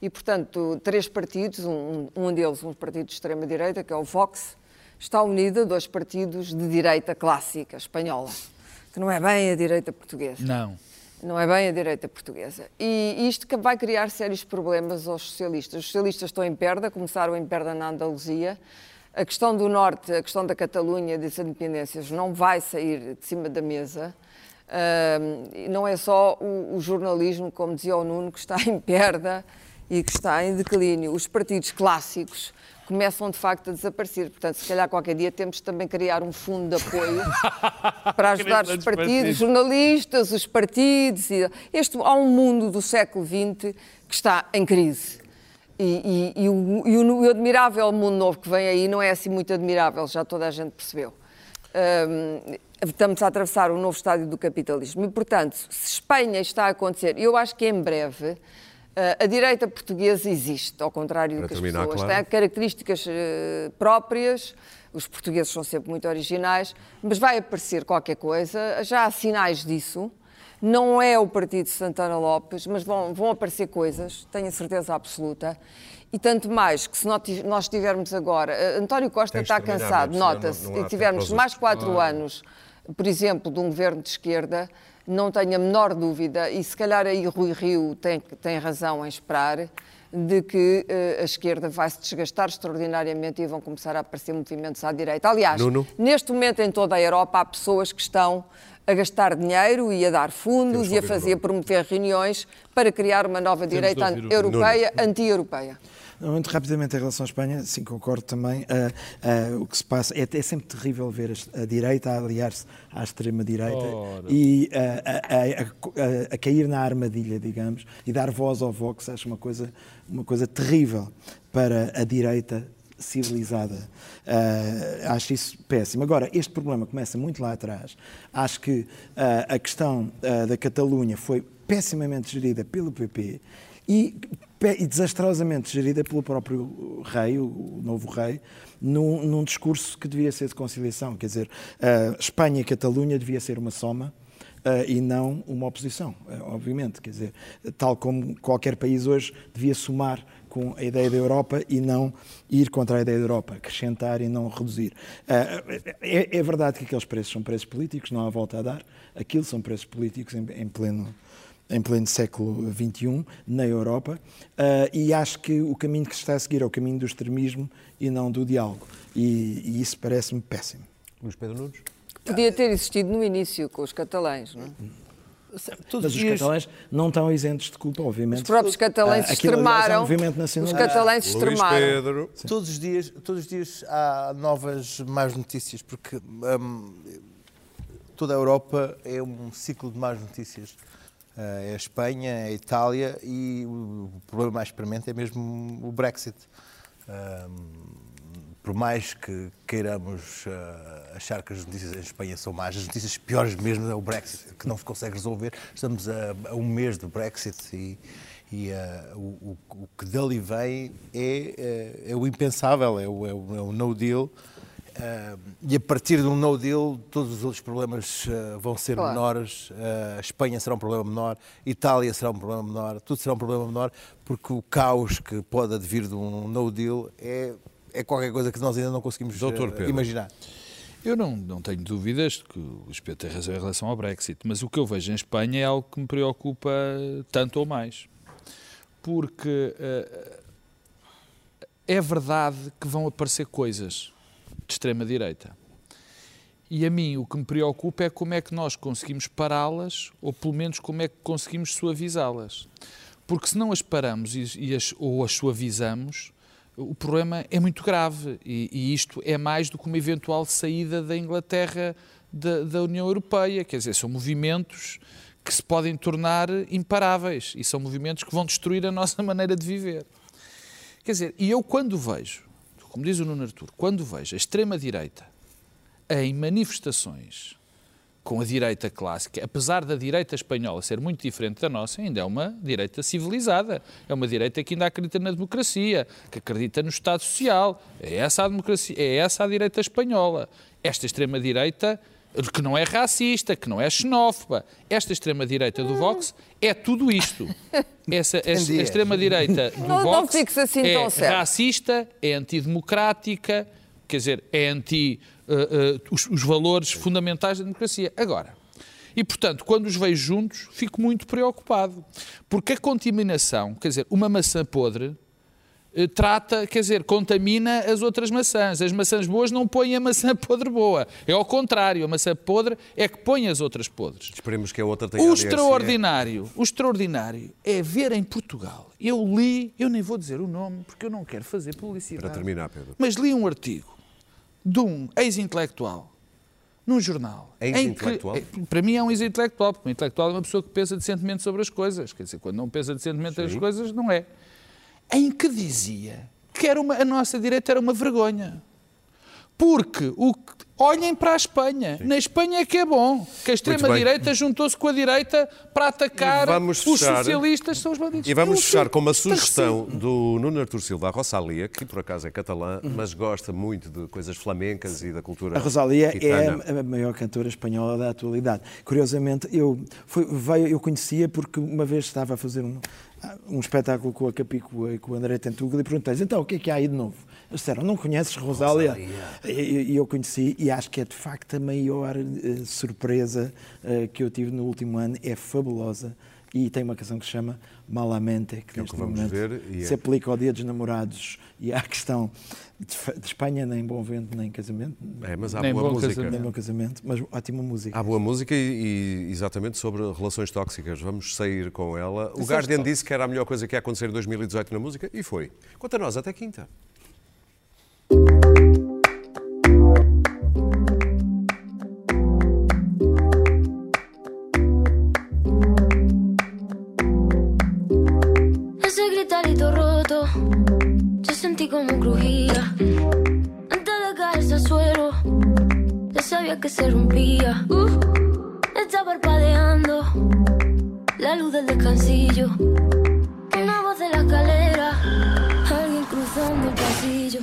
e, portanto, três partidos, um, um deles um partido de extrema-direita, que é o Vox, está unido a dois partidos de direita clássica espanhola, que não é bem a direita portuguesa. Não. Não é bem a direita portuguesa. E isto que vai criar sérios problemas aos socialistas. Os socialistas estão em perda, começaram em perda na Andaluzia. A questão do Norte, a questão da Catalunha, das independências, não vai sair de cima da mesa. E não é só o, o jornalismo, como dizia o Nuno, que está em perda e que está em declínio. Os partidos clássicos começam de facto a desaparecer. Portanto, se calhar qualquer dia temos também criar um fundo de apoio [laughs] para ajudar os partidos, partidos. os jornalistas, os partidos. e- Este, há um mundo do século XX que está em crise. E, e- e o, e o- admirável mundo novo que vem aí não é assim muito admirável, já toda a gente percebeu. Hum, estamos a atravessar um novo estádio do capitalismo. E, portanto, se Espanha está a acontecer, eu acho que em breve eh, a direita portuguesa existe, ao contrário do que as pessoas Clara. têm características eh, próprias, os portugueses são sempre muito originais, mas vai aparecer qualquer coisa, já há sinais disso. Não é o partido de Santana Lopes, mas vão, vão aparecer coisas, tenho a certeza absoluta. E tanto mais que se nós tivermos agora. eh, António Costa Tens está cansado, é? Nota-se, e tivermos mais quatro anos, por exemplo, de um governo de esquerda, não tenho a menor dúvida, e se calhar aí Rui Rio tem, tem razão em esperar, de que eh, a esquerda vai se desgastar extraordinariamente e vão começar a aparecer movimentos à direita. Aliás, Nuno? neste momento em toda a Europa há pessoas que estão a gastar dinheiro e a dar fundos Temos e a fazer promover reuniões para criar uma nova direita ouvir o europeia, anti-europeia. Muito rapidamente em relação à Espanha, sim, concordo também. Ah, ah, o que se passa é, é sempre terrível ver a, direita a aliar-se à extrema-direita Ora. e ah, a, a- a- cair na armadilha, digamos, e dar voz ao Vox. Acho uma coisa, uma coisa terrível para a direita civilizada. Ah, acho isso péssimo. Agora, este problema começa muito lá atrás. Acho que a questão da Catalunha foi pessimamente gerida pelo PP e, e desastrosamente gerida pelo próprio rei, o, novo rei, num, num discurso que devia ser de conciliação. Quer dizer, Espanha e Catalunha devia ser uma soma. ah, e não uma oposição, ah, obviamente. Quer dizer, tal como qualquer país hoje devia somar com a ideia da Europa e não ir contra a ideia da Europa, acrescentar e não reduzir. Ah, é, é verdade que aqueles preços são preços políticos, não há volta a dar. Aquilo são preços políticos em, em pleno em pleno século XXI, na Europa, ah, e acho que o caminho que se está a seguir é o caminho do extremismo e não do diálogo. E, e isso parece-me péssimo. Luís Pedro Nunes? Podia ter existido no início com os catalães, não é? Todos Mas os catalães não estão isentos de culpa, obviamente. Os próprios catalães Ah, aliás, é um extremaram. Os catalães Luís extremaram. Pedro. Todos os dias, todos os dias há novas más notícias, porque hum, toda a Europa é um ciclo de más notícias. Ah, é a Espanha, é a Itália e o problema mais premente é mesmo o Brexit. Hum, por mais que queiramos ah, achar que as notícias em Espanha são más, as notícias piores mesmo é o Brexit, que não se consegue resolver. Estamos a, um mês do Brexit e, e o, o- o que dali vem é, é, é o impensável, é o, é o- é o no deal. Ah, e a partir de um no deal, todos os outros problemas ah, vão ser Claro. menores. Ah, a Espanha será um problema menor, Itália será um problema menor, tudo será um problema menor, porque o caos que pode advir de um no deal é, é qualquer coisa que nós ainda não conseguimos Doutor ah, imaginar. Eu não, não tenho dúvidas de que o Pedro tem razão em relação ao Brexit, mas o que eu vejo em Espanha é algo que me preocupa tanto ou mais. Porque é verdade que vão aparecer coisas de extrema-direita. E a mim o que me preocupa é como é que nós conseguimos pará-las, ou pelo menos como é que conseguimos suavizá-las. Porque se não as paramos e, e as, ou as suavizamos, o problema é muito grave. E, e isto é mais do que uma eventual saída da Inglaterra da, da União Europeia. Quer dizer, são movimentos que se podem tornar imparáveis e são movimentos que vão destruir a [laughs] nossa maneira de viver. Quer dizer, e eu quando vejo, como diz o Nuno Arturo, quando vejo a extrema-direita em manifestações com a direita clássica, apesar da direita espanhola ser muito diferente da nossa, ainda é uma direita civilizada. É uma direita que ainda acredita na democracia, que acredita no Estado Social. É essa a democracia, é essa a direita espanhola. Esta extrema-direita, que não é racista, que não é xenófoba, esta extrema-direita do Vox é tudo isto. [laughs] Essa, essa- a extrema-direita do Não- não Vox fiques assim é racista, é antidemocrática, quer dizer, é anti eh, eh, os, os valores fundamentais da democracia. Agora, e portanto, quando os vejo juntos, fico muito preocupado. Porque a contaminação, quer dizer, uma maçã podre trata, quer dizer, contamina as outras maçãs. As maçãs boas não põem a maçã [laughs] podre boa. É ao contrário, a maçã podre é que põe as outras podres. Esperemos que a outra tenha O extraordinário, o extraordinário é ver em Portugal. Eu li, eu nem vou dizer o nome porque eu não quero fazer publicidade. Para terminar, Pedro. Mas li um artigo de um ex-intelectual num jornal. em que- Ex-intelectual? eh, para mim é um ex-intelectual, porque um intelectual é uma pessoa que pensa decentemente sobre as coisas. Quer dizer, quando não pensa decentemente sobre as coisas, não é. Em que dizia que era uma, a nossa direita era uma vergonha. Porque o, que- Olhem para a Espanha. Na Espanha é que é bom. Que a extrema-direita juntou-se com a direita para atacar vamos os fechar- socialistas, são os bandidos. E vamos fechar com uma sugestão do Nuno Artur Silva, a Rosalia, que por acaso é catalã, Uhum. mas gosta muito de coisas flamencas e da cultura A Rosalia gitana. é a maior cantora espanhola da atualidade. Curiosamente, eu, foi, veio, eu conhecia porque uma vez estava a fazer um, um espetáculo com a Capicua e com o André Tentugal e perguntei-lhes, então, o que é que há aí de novo? Eles disseram, não conheces Rosália? E, e eu conheci e acho que é de facto a maior eh, surpresa eh, que eu tive no último ano. É fabulosa e tem uma canção que se chama Malamente, que, Que é neste que vamos momento ver e é- se aplica ao Dia dos Namorados e à questão de, de Espanha, nem bom vento, nem casamento. É, mas há Nem boa bom música. casamento. Nem meu casamento, mas ótima música. Há boa música e, e exatamente sobre relações tóxicas. Vamos sair com ela. O Disseste Guardian disse que era a melhor coisa que ia acontecer em 2018 na música e foi. Quanto a nós, até quinta. Como crujía. Antes de caerse al suelo, ya sabía que se rompía. Uh, está parpadeando la luz del descansillo. Una voz de la escalera, alguien cruzando el pasillo.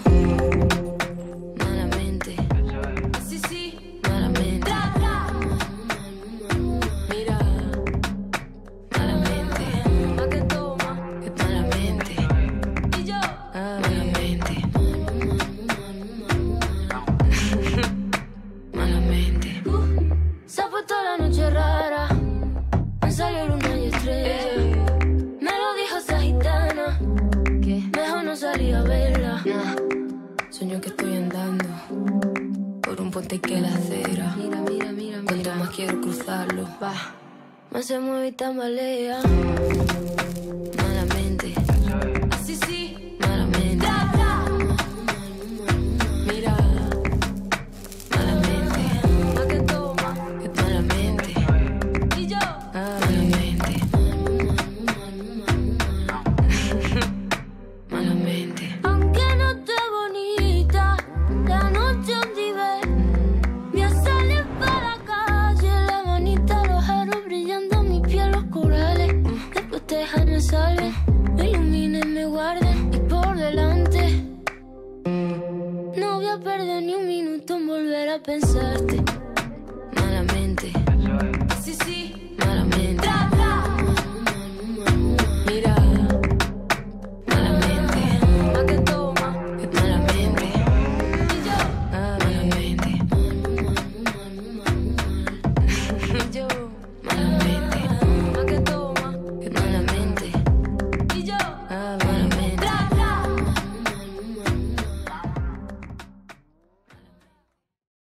Tambalea.